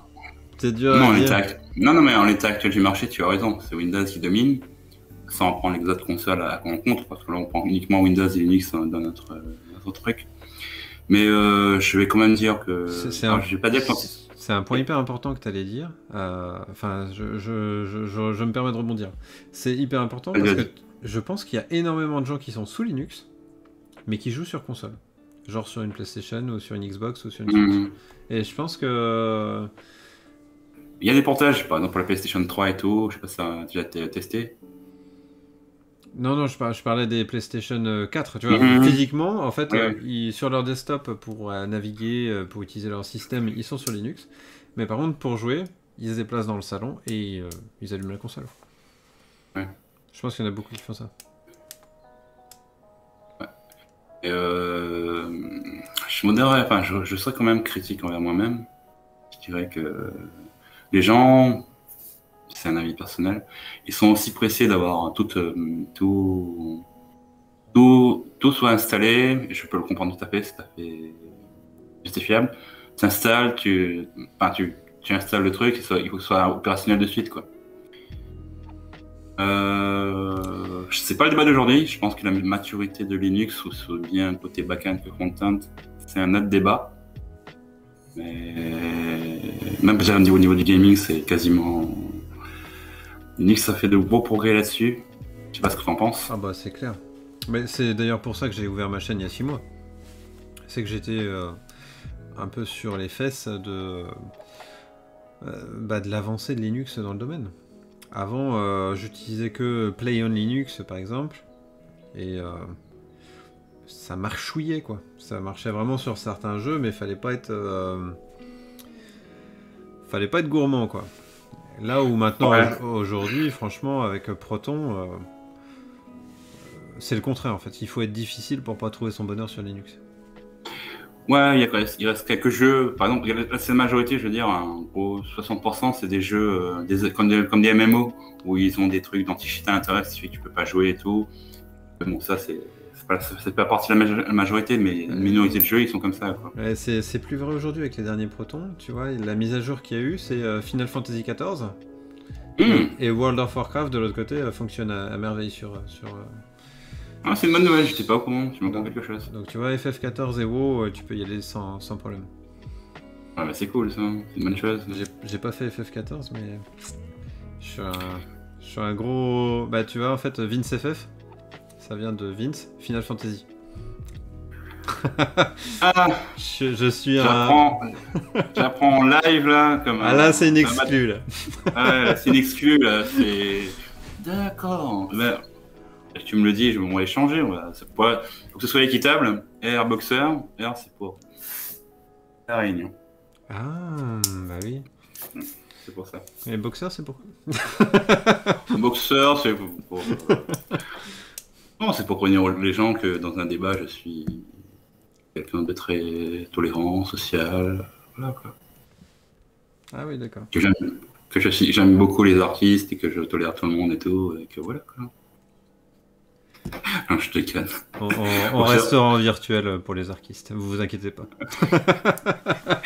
C'est dur Non, à dire. non, non, mais en l'état actuel du marché, tu as raison. C'est Windows qui domine, sans prendre les autres consoles à en compte, parce que là, on prend uniquement Windows et Linux dans notre, notre truc. Mais euh, je vais quand même dire que. C'est- un- je vais pas dire que. C'est un point hyper important que tu allais dire. Euh, Enfin, je, je- je- je- je me permets de rebondir. C'est hyper important parce que je pense qu'il y a énormément de gens qui sont sous Linux, mais qui jouent sur console. Genre sur une PlayStation ou sur une Xbox ou sur une Switch. Mhm. Et je pense que. Il y a des portages, par exemple pour la PlayStation 3 et tout. Je sais pas si ça a déjà été testé. Non, non, je, par- je parlais des PlayStation euh, 4. Tu vois, Mhm. physiquement, en fait, Ouais. euh, ils- sur leur desktop pour euh, naviguer, euh, pour utiliser leur système, ils sont sur Linux. Mais par contre, pour jouer, ils se déplacent dans le salon et euh, ils allument la console. Ouais. Je pense qu'il y en a beaucoup qui font ça. Et euh, je modérerais, enfin, je, je serais quand même critique envers moi-même. Je dirais que les gens, c'est un avis personnel, ils sont aussi pressés d'avoir tout, euh, tout, tout, tout soit installé. Je peux le comprendre tout à fait, c'est tout à fait justifiable. Tu installes, tu, enfin, tu, tu installes le truc, il, faut que ce soit opérationnel de suite, quoi. Euh, c'est pas le débat d'aujourd'hui. Je pense que la maturité de Linux, ou bien côté backend que content, c'est un autre débat. Mais même déjà au niveau, au niveau du gaming, c'est quasiment Linux, ça fait de beaux progrès là-dessus. Je sais pas ce que tu en penses. Ah bah c'est clair. Mais c'est d'ailleurs pour ça que j'ai ouvert ma chaîne il y a 6 mois. C'est que j'étais euh, un peu sur les fesses de, euh, bah, de l'avancée de Linux dans le domaine. Avant, euh, j'utilisais que Play on Linux par exemple. Et ça marchouillait quoi. Ça marchait vraiment sur certains jeux, mais fallait pas être. euh, fallait pas être gourmand quoi. Là où maintenant, Ouais. aujourd'hui, franchement, avec Proton, euh, c'est le contraire en fait. Il faut être difficile pour pas trouver son bonheur sur Linux. Ouais, il reste, il reste quelques jeux. Par exemple, c'est la majorité, je veux dire, un gros 60%, c'est des jeux euh, des, comme, des, comme des MMO où ils ont des trucs d'anti-cheat à l'intérieur, ce qui fait que tu peux pas jouer et tout. Mais bon, ça, c'est pas, c'est pas partie de la majo- la majorité, mais une minorité de jeux, ils sont comme ça. Ouais, c'est plus vrai aujourd'hui avec les derniers Protons. Tu vois, la mise à jour qu'il y a eu, c'est euh, Final Fantasy XIV. Hum. Et World of Warcraft de l'autre côté euh, fonctionne à, à merveille sur. euh, sur euh, Ah, c'est une bonne nouvelle, j'étais pas au courant, tu m'entends quelque chose. Donc tu vois, FF14 et WoW, tu peux y aller sans, sans problème. Ouais, bah, c'est cool, ça, c'est une bonne chose. J'ai- J'ai pas fait FF14, mais je suis un, je suis un gros. Bah tu vois, en fait, Vince FF, ça vient de Vince Final Fantasy. Ah, Je, je suis un. j'apprends, j'apprends en live, là, comme Ah là, c'est une exclue là. Ah ouais, là, c'est une exclue, là, c'est... D'accord. Là, tu me le dis, je- on va échanger, on va... c'est pas- faut que ce soit équitable. R boxer, R c'est pour la réunion, Ah, bah oui. c'est pour ça. Et boxer, c'est pourquoi Boxer, c'est pour... Non, c'est pour prévenir les gens que dans un débat, je suis quelqu'un de très tolérant, social, voilà quoi. Ah oui, d'accord. Que j'aime, que je suis, j'aime beaucoup les artistes et que je tolère tout le monde et tout, et que voilà quoi. Non, je te déconne. On, on- on restera en virtuel pour les artistes, vous vous inquiétez pas.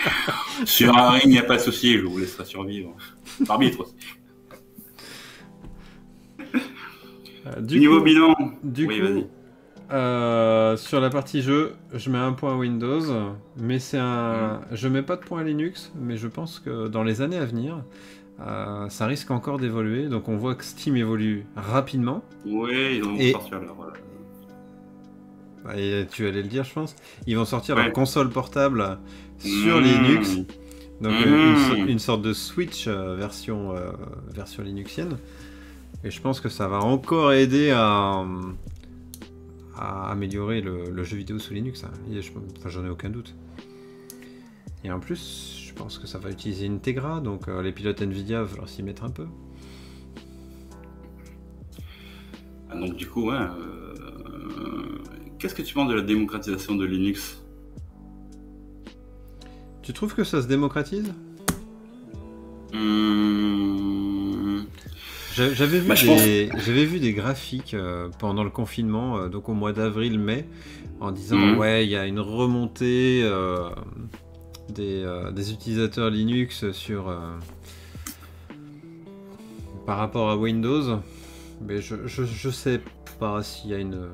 Sur un ring, il n'y a pas de souci, je vous laisserai survivre. Arbitre aussi. Du niveau coup, bilan, du Oui, coup, vas-y. euh, sur la partie jeu, je mets un point à Windows, mais c'est un. Je mets pas de point à Linux, mais je pense que dans les années à venir, euh, ça risque encore d'évoluer. Donc on voit que Steam évolue rapidement. Oui, ils vont Et- sortir leur. euh, Bah, Et tu allais le dire, je pense. Ils vont sortir Ouais. leur console portable sur Mmh. Linux. Donc euh, une, so- une sorte de Switch euh, version, euh, version linuxienne. Et je pense que ça va encore aider à, à améliorer le, le jeu vidéo sous Linux. hein. Enfin, j'en ai aucun doute. Et en plus, je pense que ça va utiliser une Tegra, donc euh, les pilotes Nvidia vont s'y mettre un peu. Ah, donc du coup, ouais. euh, Qu'est-ce que tu penses de la démocratisation de Linux? Tu trouves que ça se démocratise? Hum, J'a- J'avais vu, Bah, des... vu des graphiques euh, pendant le confinement, euh, donc au mois d'avril-mai, en disant Mhm. ouais, il y a une remontée euh, des, des utilisateurs Linux sur par rapport à Windows. Mais je, je, je sais pas s'il y a une.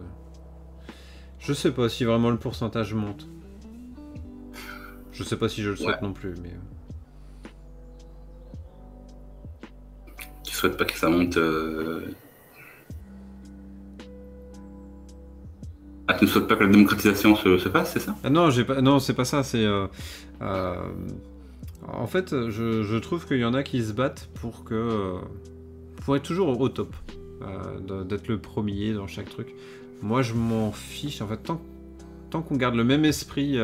Je sais pas si vraiment le pourcentage monte. Je sais pas si je le souhaite Ouais. non plus, mais. Tu souhaites pas que ça monte euh, Ah, tu ne souhaites pas que la démocratisation se, se fasse, c'est ça? Ah non, pas. Non, c'est pas ça. C'est. euh, euh, En fait, je, je trouve qu'il y en a qui se battent pour que pour être toujours au top, d'être le premier dans chaque truc. Moi, je m'en fiche. En fait, tant, tant qu'on garde le même esprit.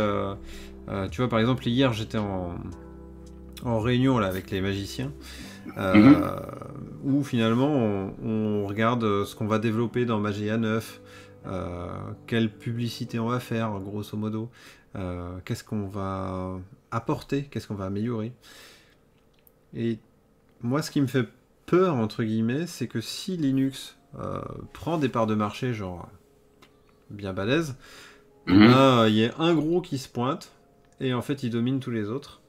tu vois, par exemple, hier, j'étais en en réunion là avec les magiciens. Euh, Mhm. Où finalement on, on regarde ce qu'on va développer dans Magia 9, euh, quelle publicité on va faire, grosso modo, euh, qu'est-ce qu'on va apporter, qu'est-ce qu'on va améliorer. Et moi, ce qui me fait peur, entre guillemets, c'est que si Linux prend des parts de marché, genre bien balèze, Mhm. ben, il y a un gros qui se pointe, et en fait, il domine tous les autres.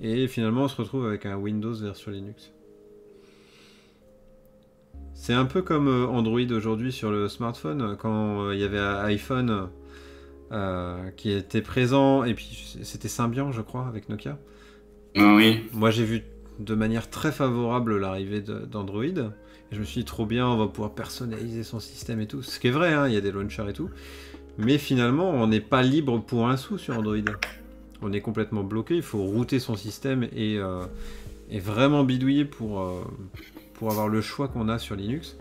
Et finalement, on se retrouve avec un Windows version Linux. C'est un peu comme euh, Android aujourd'hui sur le smartphone, quand euh, il y avait iPhone euh, qui était présent, et puis c'était Symbian, je crois, avec Nokia. Ah oui. Moi, j'ai vu de manière très favorable l'arrivée d'Android. Je me suis dit, trop bien, on va pouvoir personnaliser son système et tout. Ce qui est vrai, hein, il y a des launchers et tout. Mais finalement, on n'est pas libre pour un sou sur Android. On est complètement bloqué. Il faut router son système et, euh, et vraiment bidouiller pour, euh, pour avoir le choix qu'on a sur Linux.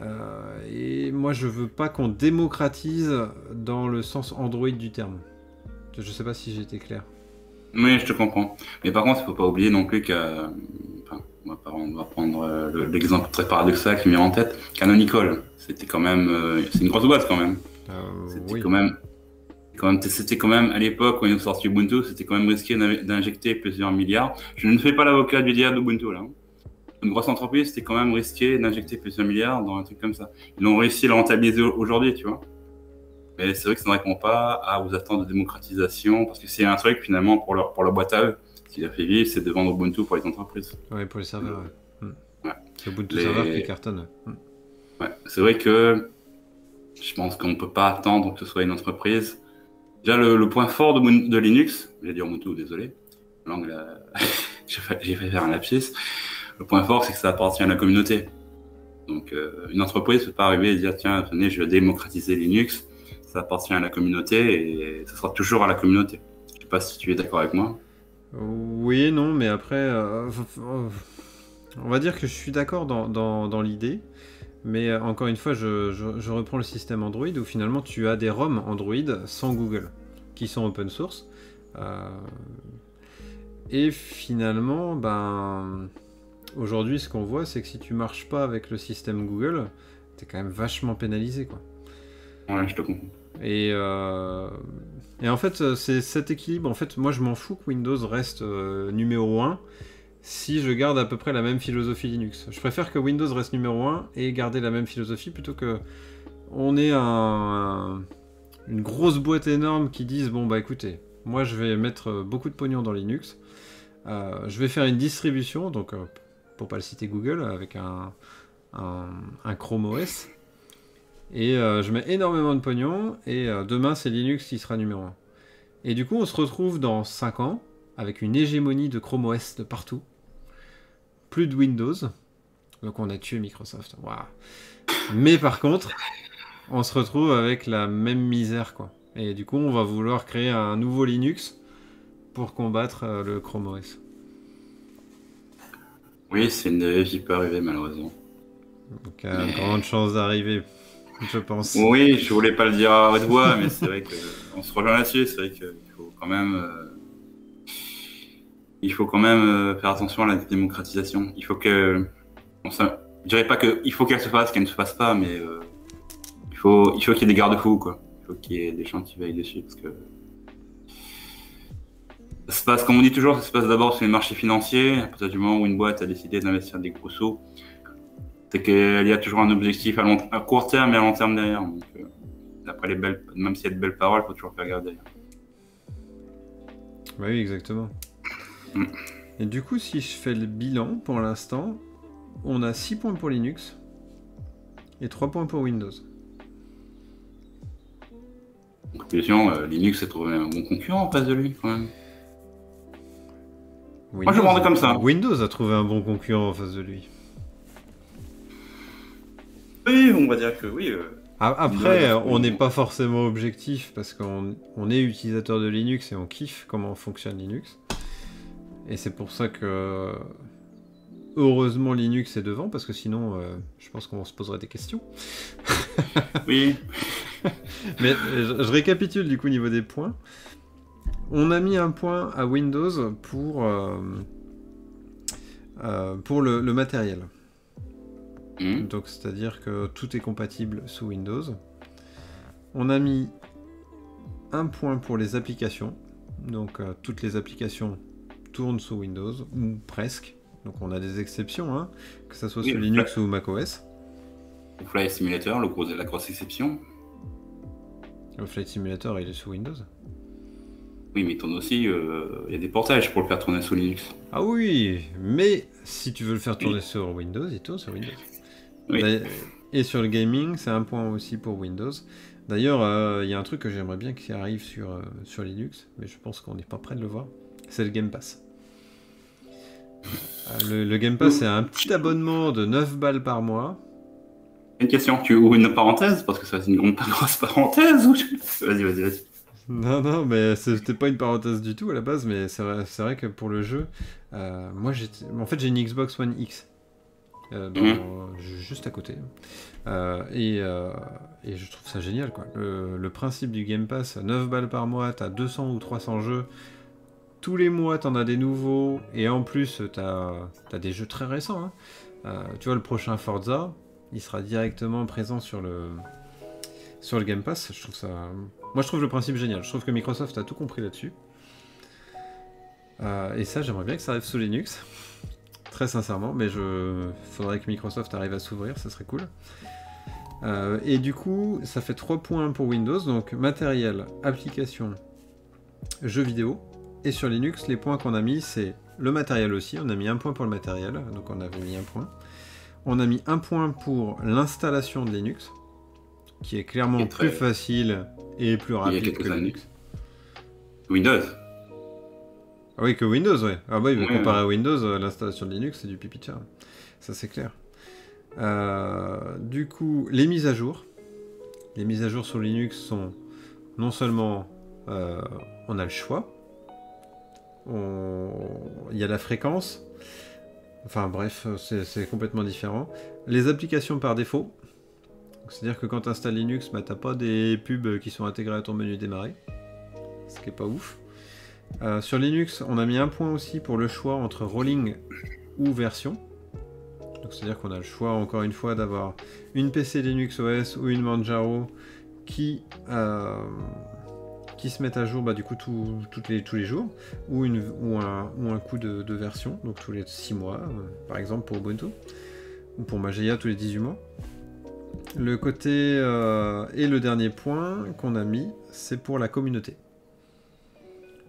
Euh, et moi, je veux pas qu'on démocratise dans le sens Android du terme. Je sais pas si été clair. Oui, je te comprends. Mais par contre, il faut pas oublier non plus. Enfin, on va, pas- on va prendre le- l'exemple très paradoxal qui me vient en tête. Canonical, c'était quand même. c'est une grosse boîte quand même. C'était oui. quand même. Quand C'était quand même à l'époque, quand ils ont sorti Ubuntu, c'était quand même risqué d'in- d'injecter plusieurs milliards. Je ne fais pas l'avocat du diable d'Ubuntu là. hein. Une grosse entreprise, c'était quand même risqué d'injecter plusieurs milliards dans un truc comme ça. Ils ont réussi à le rentabiliser au- aujourd'hui, tu vois. Mais c'est vrai que ça ne répond pas à aux attentes de démocratisation, parce que c'est un truc finalement pour leur, pour leur boîte à eux. Ce qui a fait vivre, c'est de vendre Ubuntu pour les entreprises. Ouais, pour les serveurs, ouais. Hmm. Ouais. C'est Ubuntu Les- serveur qui cartonne. Hmm. Ouais, c'est vrai que je pense qu'on ne peut pas attendre que ce soit une entreprise. Déjà, le, point fort de, Linux, j'ai dit Ubuntu, désolé, langue, là, j'ai fait, faire un lapsus. Le point fort, c'est que ça appartient à la communauté. Donc, euh, une entreprise ne peut pas arriver et dire tiens, venez, je vais démocratiser Linux. Ça appartient à la communauté et ça sera toujours à la communauté. Je sais pas si tu es d'accord avec moi. Oui non, mais après, euh, euh, on va dire que je suis d'accord dans, dans- dans l'idée, mais euh, encore une fois, je, je- je reprends le système Android où finalement tu as des ROM Android sans Google, qui sont open source. Euh, et finalement, ben, aujourd'hui, ce qu'on voit, c'est que si tu marches pas avec le système Google, t'es quand même vachement pénalisé, quoi. Ouais, je te comprends. Et, euh, et en fait, c'est cet équilibre. En fait, moi, je m'en fous que Windows reste numéro 1 si je garde à peu près la même philosophie Linux. Je préfère que Windows reste numéro 1 et garder la même philosophie plutôt que on ait un, un- une grosse boîte énorme qui dise bon bah écoutez, moi je vais mettre beaucoup de pognon dans Linux. Euh, je vais faire une distribution, donc euh, pour pas le citer Google, avec un Chrome OS. Et euh, je mets énormément de pognon, et euh, demain c'est Linux qui sera numéro 1. Et du coup, on se retrouve dans 5 ans, avec une hégémonie de Chrome OS de partout. Plus de Windows. Donc on a tué Microsoft. Mais par contre, on se retrouve avec la même misère, quoi. Et du coup, on va vouloir créer un nouveau Linux pour combattre euh, le Chrome OS. Oui, c'est une dérive qui peut arriver malheureusement. Donc, il y a une grande chance d'arriver, je pense. Oui, je voulais pas le dire à haute voix, mais c'est vrai qu'on se rejoint là-dessus. C'est vrai qu'il faut quand même, euh, il faut quand même euh, faire attention à la démocratisation. Il faut que, je dirais pas que il faut qu'elle se fasse, qu'elle ne se fasse pas, mais euh, il faut, il faut qu'il y ait des garde-fous, quoi. Il faut qu'il y ait des gens qui veillent dessus, parce que se passe, comme on dit toujours, ça se passe d'abord sur les marchés financiers. À partir du moment où une boîte a décidé d'investir des gros sous, c'est qu'il y a toujours un objectif à, court terme et à long terme derrière. Donc, euh, après les belles, même s'il y a de belles paroles, il faut toujours faire garder. Bah oui, exactement. Et du coup, si je fais le bilan pour l'instant, on a 6 points pour Linux et 3 points pour Windows. En conclusion, euh, Linux a trouvé un bon concurrent en face de lui, quand même. Moi, je le rendrais comme ça. Windows a trouvé un bon concurrent en face de lui. Oui, on va dire que oui. euh, Après, on n'est pas forcément objectif parce qu'on on est utilisateur de Linux et on kiffe comment fonctionne Linux. Et c'est pour ça que heureusement Linux est devant parce que sinon, euh, je pense qu'on se poserait des questions. oui, Mais euh, je, je récapitule du coup au niveau des points. On a mis un point à Windows pour, euh, euh, pour le, le matériel. Hum, Donc c'est-à-dire que tout est compatible sous Windows. On a mis un point pour les applications. Donc toutes les applications tournent sous Windows, ou presque. Donc on a des exceptions, hein, que ce soit Oui, sous Linux ou macOS. le Fly Simulator, le gros, la grosse exception. Le Flight Simulator il est sous Windows. Oui, mais il tourne aussi, euh, il y a des portages pour le faire tourner sous Linux. Ah oui, mais si tu veux le faire tourner sur Windows, il tourne sur Windows. Oui. Et sur le gaming, c'est un point aussi pour Windows. D'ailleurs, euh, il y a un truc que j'aimerais bien qui arrive sur, euh, sur Linux, mais je pense qu'on n'est pas prêt de le voir. C'est le Game Pass. Euh, le, le Game Pass, c'est un petit abonnement de 9 balles par mois. Une question, tu ouvres une parenthèse Parce que ça, c'est une grande grosse parenthèse ou Vas-y, vas-y, vas-y. Non, non, mais c'était pas une parenthèse du tout à la base, mais c'est vrai, c'est vrai que pour le jeu, euh, moi. En fait, j'ai une Xbox One X. euh, dans- ju- Juste à côté. Euh, et, euh, et je trouve ça génial, quoi. Le, le principe du Game Pass, 9 balles par mois, t'as 200 ou 300 jeux. Tous les mois, t'en as des nouveaux. Et en plus, t'as as des jeux très récents. hein. Euh, tu vois, le prochain Forza, il sera directement présent sur le, sur le Game Pass. Je trouve ça. Moi, je trouve le principe génial. Je trouve que Microsoft a tout compris là-dessus. Euh, et ça, j'aimerais bien que ça arrive sous Linux. Très sincèrement, mais je faudrait que Microsoft arrive à s'ouvrir, ça serait cool. Euh, et du coup, ça fait 3 points pour Windows, donc matériel, application, jeux vidéo. Et sur Linux, les points qu'on a mis, c'est le matériel aussi. On a mis un point pour le matériel, donc on avait mis un point. On a mis un point pour l'installation de Linux, qui est clairement est plus facile et plus Il y a rapide que. Linux. Windows. Ah oui, que Windows, ouais. Ah bah oui, mais Ouais, comparé à Windows, euh, l'installation de Linux, c'est du pipi de. Ça, c'est clair. Euh, du coup, les mises à jour. Les mises à jour sur Linux sont non seulement euh, on a le choix, il y a la fréquence, enfin bref, c'est complètement différent. Les applications par défaut, c'est-à-dire que quand tu installes Linux, bah, t'as pas des pubs qui sont intégrés à ton menu démarrer, ce qui est pas ouf. Euh, sur Linux, on a mis un point aussi pour le choix entre rolling ou version. Donc c'est-à-dire qu'on a le choix encore une fois d'avoir une PC Linux OS ou une Manjaro qui, euh, qui se mettent à jour bah, du coup tout- les, tous les jours ou, une, ou, un, ou un coup de, version, donc tous les 6 mois euh, par exemple pour Ubuntu ou pour Mageia tous les 18 mois. Le côté euh, et le dernier point qu'on a mis, c'est pour la communauté.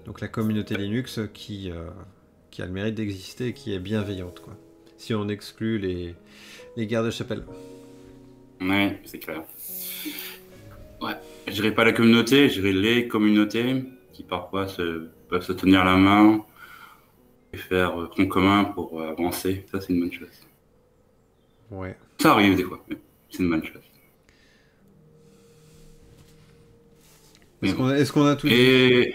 Donc la communauté Linux qui, euh, qui a le mérite d'exister et qui est bienveillante. Quoi. Si on exclut les, les gardes de chapelle. Oui, c'est clair. Ouais, je dirais pas la communauté, je dirais les communautés qui parfois se, peuvent se tenir la main et faire front commun pour avancer. Ça, c'est une bonne chose. Ouais. Ça arrive des fois, mais c'est une bonne chose. Est-ce qu'on a, tout dit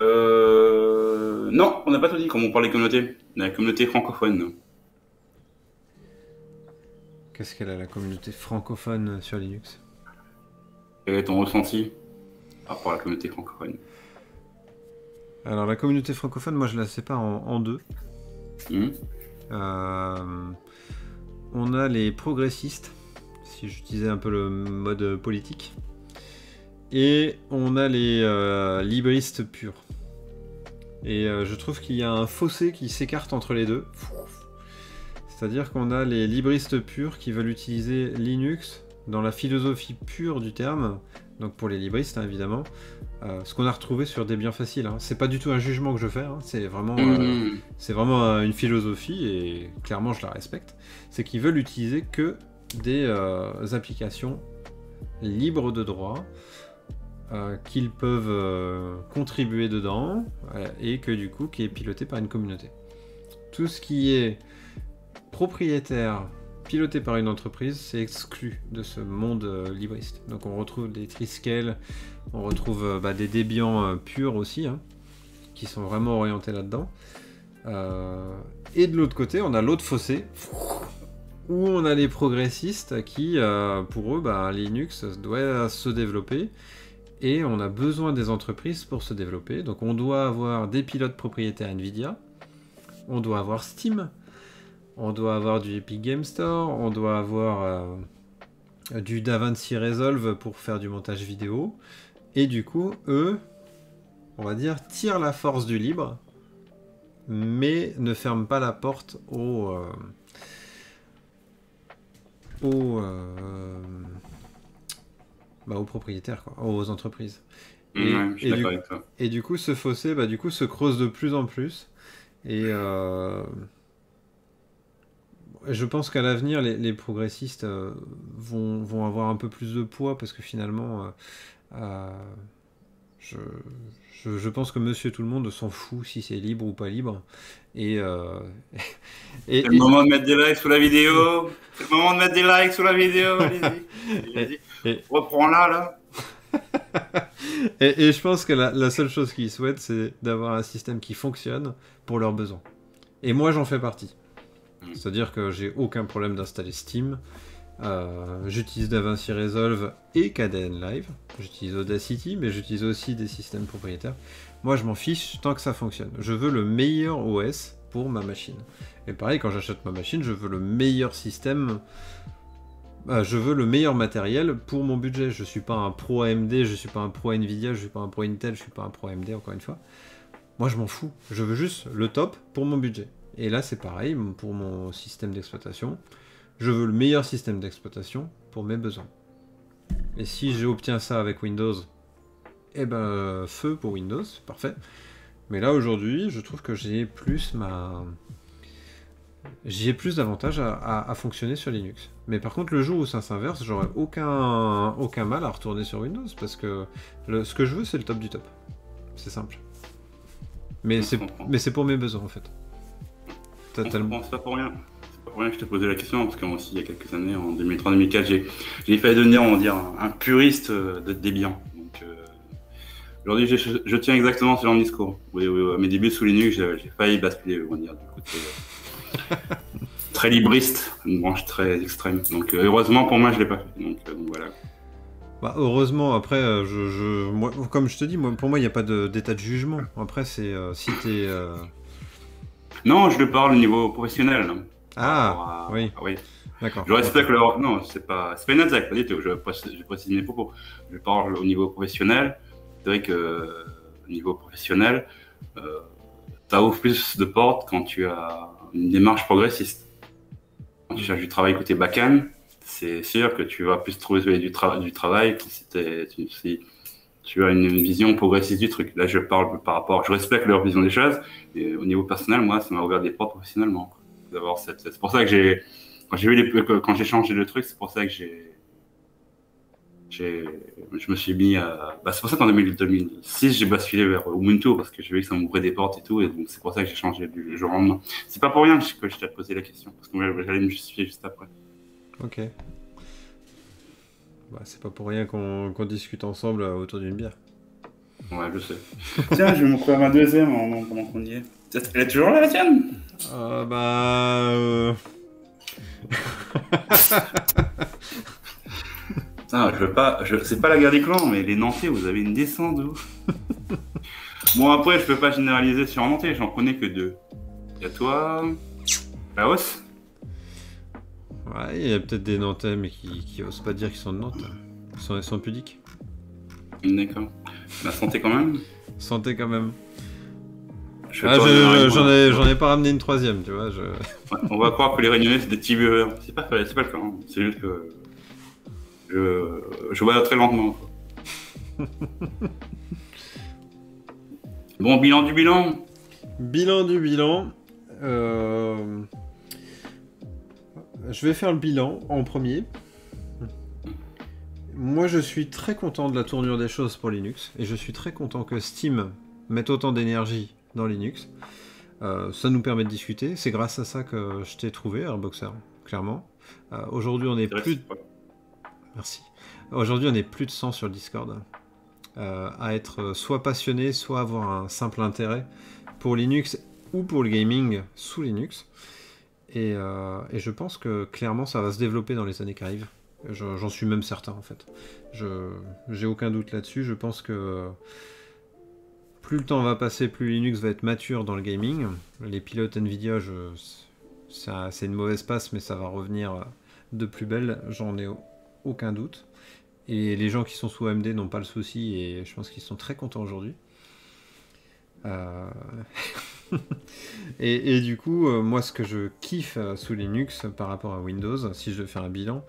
euh... Non, on n'a pas tout dit, comme on parle des communautés. La communauté francophone. Qu'est-ce qu'elle a, la communauté francophone sur Linux? Quel est ton ressenti par rapport à la communauté francophone Alors, la communauté francophone, moi, je la sépare en, en deux. Hmm. Euh, on a les progressistes, si j'utilisais un peu le mode politique. Et on a les euh, libristes purs. Et euh, je trouve qu'il y a un fossé qui s'écarte entre les deux. C'est-à-dire qu'on a les libristes purs qui veulent utiliser Linux dans la philosophie pure du terme, donc pour les libristes hein, évidemment, euh, ce qu'on a retrouvé sur Debian Facile. Hein. C'est pas du tout un jugement que je fais, hein. c'est vraiment, mmh. c'est vraiment une philosophie et clairement je la respecte. C'est qu'ils veulent utiliser que des applications libres de droit euh, qu'ils peuvent euh, contribuer dedans euh, et que du coup qui est piloté par une communauté. Tout ce qui est propriétaire, piloté par une entreprise, c'est exclu de ce monde libriste. Donc on retrouve des Triscale, on retrouve bah, des Debian purs aussi, hein, qui sont vraiment orientés là-dedans. et de l'autre côté, on a l'autre fossé, où on a les progressistes qui, pour eux, bah, Linux doit se développer et on a besoin des entreprises pour se développer. Donc on doit avoir des pilotes propriétaires Nvidia, on doit avoir Steam, on doit avoir du Epic Game Store, on doit avoir euh, du DaVinci Resolve pour faire du montage vidéo. Et du coup, eux, on va dire, tirent la force du libre, mais ne ferment pas la porte aux... Euh, aux euh, bah, aux propriétaires, quoi, aux entreprises. Et, du, et, du, coup, ce fossé bah, du coup, se creuse de plus en plus. Et euh, je pense qu'à l'avenir, les, progressistes euh, vont, vont, avoir un peu plus de poids parce que finalement, euh, je, je, pense que monsieur tout le monde s'en fout si c'est libre ou pas libre. Et, et c'est le moment de mettre des likes sous la vidéo. C'est le moment de mettre des likes sous la vidéo. Allez-y. Reprends là, là. et, je pense que la, seule chose qu'ils souhaitent, c'est d'avoir un système qui fonctionne pour leurs besoins. Et moi, j'en fais partie. Mm. C'est-à-dire que j'ai aucun problème d'installer Steam. Euh, j'utilise DaVinci Resolve et KDN Live. J'utilise Audacity, mais j'utilise aussi des systèmes propriétaires. Moi, je m'en fiche tant que ça fonctionne. Je veux le meilleur OS pour ma machine. Et pareil, quand j'achète ma machine, je veux le meilleur système bah, je veux le meilleur matériel pour mon budget. Je suis pas un pro AMD, je suis pas un pro Nvidia, je suis pas un pro Intel, je suis pas un pro AMD encore une fois. Moi je m'en fous. Je veux juste le top pour mon budget. Et là c'est pareil pour mon système d'exploitation. Je veux le meilleur système d'exploitation pour mes besoins. Et si j'obtiens ça avec Windows, eh ben feu pour Windows, parfait. Mais là aujourd'hui, je trouve que j'ai plus ma j'ai plus d'avantages à, fonctionner sur Linux. Mais par contre, le jour où ça s'inverse, j'aurais aucun, aucun mal à retourner sur Windows parce que ce que je veux, c'est le top du top. C'est simple. Mais c'est, mais c'est pour mes besoins en fait. C'est pas pour rien. C'est pas pour rien que je t'ai posé la question parce que moi aussi, il y a quelques années, en 2003-2004, j'ai, failli devenir, on va dire, un puriste de Debian. Donc, euh, aujourd'hui, je, tiens exactement ce genre de discours. à mes débuts sous Linux, j'ai, failli basculer, on va dire, du côté. très libriste, une branche très extrême. Donc euh, heureusement pour moi, je l'ai pas fait. Donc, euh, voilà. Bah, heureusement, après, euh, je, moi, comme je te dis, moi, pour moi, il n'y a pas d'état de, jugement. Après, c'est si t'es. Non, je le parle au niveau professionnel. Ah, oui. oui. D'accord. Je respecte leur. Non, c'est pas, pas une attaque, pas du tout. Je, je précise mes propos. Je parle au niveau professionnel. C'est vrai que au niveau professionnel, ça ouvre plus de portes quand tu as une démarche progressiste. Quand tu cherches du travail côté back-end, c'est sûr que tu vas plus trouver du, du travail si, tu as une, vision progressiste du truc. Là, je parle par rapport, je respecte leur vision des choses, et au niveau personnel, moi, ça m'a ouvert des portes professionnellement. C'est pour ça que j'ai, quand j'ai vu les, quand j'ai changé le truc, c'est pour ça que j'ai, j'ai, je me suis mis à, bah, c'est pour ça qu'en 2006, j'ai basculé vers Ubuntu parce que j'ai vu que ça m'ouvrait des portes et tout, et donc c'est pour ça que j'ai changé du jour au lendemain. C'est pas pour rien que je t'ai posé la question, parce que j'allais me justifier juste après. Ok. Bah, c'est pas pour rien qu'on discute ensemble autour d'une bière. Ouais, je sais. Tiens, je vais m'ouvrir ma deuxième pendant qu'on y est. Elle est toujours là, la tienne? Euh, Bah. Euh... Putain, je veux pas. Je... C'est pas la guerre des clans, mais les Nantais, vous avez une descente ouf. bon, après, je peux pas généraliser sur Nantais, j'en connais que deux. Il y a toi. Laos Ouais, il y a peut-être des Nantais, mais qui, qui osent pas dire qu'ils sont de Nantes. Ils sont, ils sont pudiques. D'accord. La santé quand même? Santé quand même. Ah, j'en ai, ai, pas ramené une troisième, tu vois. Je... on va croire que les Réunionnais c'est des petits buveurs. C'est pas, pas le cas. Hein. C'est juste que je, je vois très lentement. bon, bilan du bilan? Bilan du bilan. Euh... Je vais faire le bilan en premier. Moi, je suis très content de la tournure des choses pour Linux, et je suis très content que Steam mette autant d'énergie dans Linux. Euh, ça nous permet de discuter. C'est grâce à ça que je t'ai trouvé, Airboxer, clairement. Euh, aujourd'hui, on est plus. De... Merci. Aujourd'hui, on est plus de 100 sur le Discord. Euh, à être soit passionné, soit avoir un simple intérêt pour Linux ou pour le gaming sous Linux. Et, et je pense que clairement, ça va se développer dans les années qui arrivent. J'en suis même certain en fait. J'ai aucun doute là-dessus. Je pense que plus le temps va passer, plus Linux va être mature dans le gaming. Les pilotes Nvidia, c'est une mauvaise passe, mais ça va revenir de plus belle, j'en ai aucun doute. Et les gens qui sont sous AMD n'ont pas le souci, et je pense qu'ils sont très contents aujourd'hui. Euh, et, du coup, euh, moi, ce que je kiffe euh, sous Linux par rapport à Windows, si je veux faire un bilan,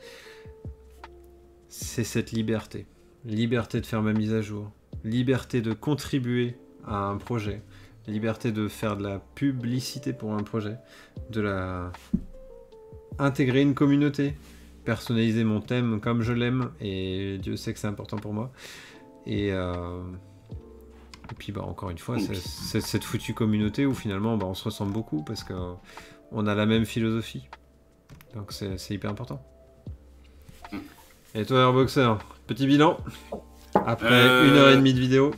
c'est cette liberté. Liberté de faire ma mise à jour, liberté de contribuer à un projet, liberté de faire de la publicité pour un projet, de la intégrer une communauté, personnaliser mon thème comme je l'aime. Et Dieu sait que c'est important pour moi. Et, euh, et puis bah encore une fois, c'est cette foutue communauté où finalement bah, on se ressemble beaucoup parce que on a la même philosophie. Donc c'est hyper important. Et toi Airboxer, petit bilan après euh, une heure et demie de vidéo.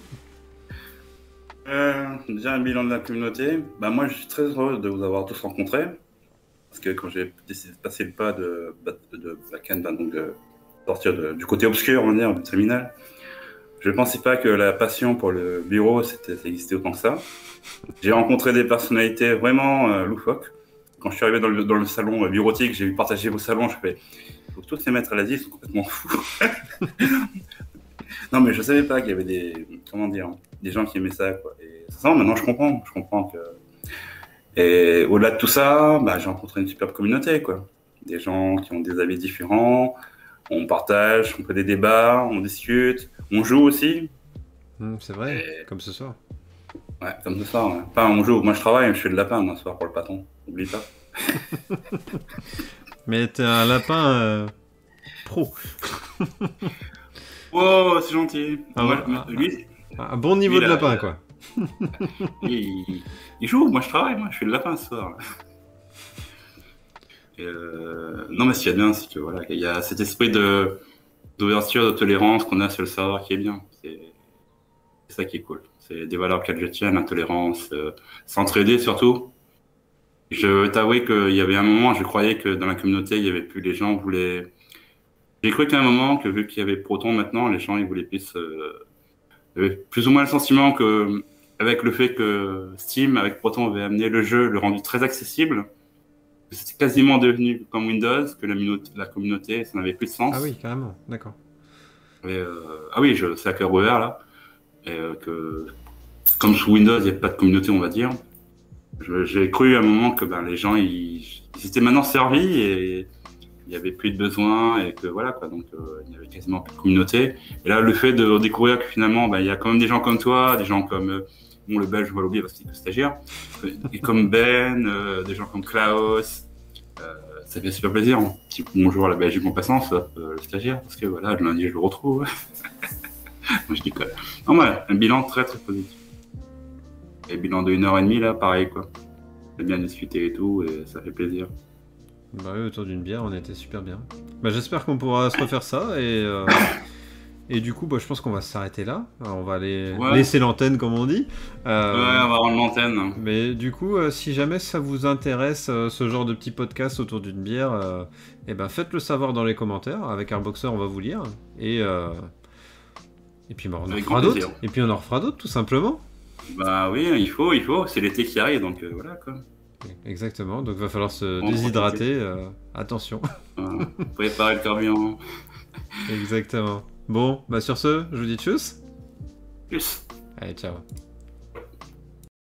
Euh, déjà un bilan de la communauté. Bah, moi, je suis très heureux de vous avoir tous rencontrés. Parce que quand j'ai décidé de passer le pas de, de backend, bah, donc de sortir du côté obscur, on va dire, du terminal, je ne pensais pas que la passion pour le bureau, ça existait autant que ça. J'ai rencontré des personnalités vraiment euh, loufoques. Quand je suis arrivé dans le, salon bureautique, j'ai vu partager vos salons, je fais, faut tous ces maîtres à l'Asie, ils sont complètement fous. non, mais je savais pas qu'il y avait des, comment dire, des gens qui aimaient ça. Et maintenant, je comprends. Je comprends que. Et au-delà de tout ça, bah, j'ai rencontré une superbe communauté, quoi. Des gens qui ont des avis différents. On partage, on fait des débats, on discute, on joue aussi. Mmh, c'est vrai, comme ce soir. Ouais, comme ce soir. Ouais. Enfin, on joue. Moi, je travaille, je fais le lapin ce soir pour le patron. N'oublie pas. Mais t'es un lapin euh, pro. oh, c'est gentil. Ah, lui, un bon niveau de lapin, quoi. il, joue, moi je travaille, moi je fais le lapin ce soir. Euh, non, mais ce qu'il y a bien, c'est que voilà, il y a cet esprit de d'ouverture, de tolérance qu'on a sur le serveur qui est bien. C'est ça qui est cool. C'est des valeurs auxquelles je tiens, la tolérance, euh, s'entraider surtout. Je t'avouer qu'il y avait un moment, je croyais que dans la communauté, il y avait plus les gens voulaient. J'ai cru qu'à un moment, que vu qu'il y avait Proton maintenant, les gens ils voulaient plus euh, plus ou moins le sentiment que, avec le fait que Steam, avec Proton, avait amené le jeu, le rendu très accessible, c'était quasiment devenu comme Windows, que la, la communauté, ça n'avait plus de sens. Ah oui, carrément, d'accord. Euh, ah oui, c'est à cœur ouvert là. Et euh, que, comme sous Windows, il n'y a pas de communauté, on va dire. J'ai cru à un moment que ben, les gens, ils, ils étaient maintenant servis et il n'y avait plus de besoin et que voilà quoi donc euh, il y avait quasiment plus de communauté et là le fait de découvrir que finalement bah, il y a quand même des gens comme toi des gens comme euh, bon le belge je vais l'oublier parce qu'il est stagiaire et comme Ben euh, des gens comme Klaus ça fait super plaisir. Un petit bonjour à la Belgique en passant, ça, le stagiaire, parce que voilà, le lundi, je le retrouve. Moi, je quoi. Non, ouais, un bilan très très positif. Et bilan de 1h30, là, pareil, quoi. J'ai bien discuté et tout, et ça fait plaisir. Bah oui, autour d'une bière, on était super bien. Bah, j'espère qu'on pourra se refaire ça, et, euh, et du coup, bah, je pense qu'on va s'arrêter là. on va aller Ouais. laisser l'antenne, comme on dit. Euh, Ouais, on va rendre l'antenne. Mais du coup, euh, si jamais ça vous intéresse, euh, ce genre de petit podcast autour d'une bière, euh, eh ben faites-le savoir dans les commentaires. Avec Airboxer, on va vous lire. Et, et puis bah, on en grand d'autres. Et puis on en refera d'autres, tout simplement. Bah oui, il faut, il faut. C'est l'été qui arrive, donc voilà, quoi. Exactement. Donc va falloir se On déshydrater. attention. Voilà. Préparer le carburant. Exactement. Bon, bah sur ce, je vous dis tchuss. Plus. Allez, ciao.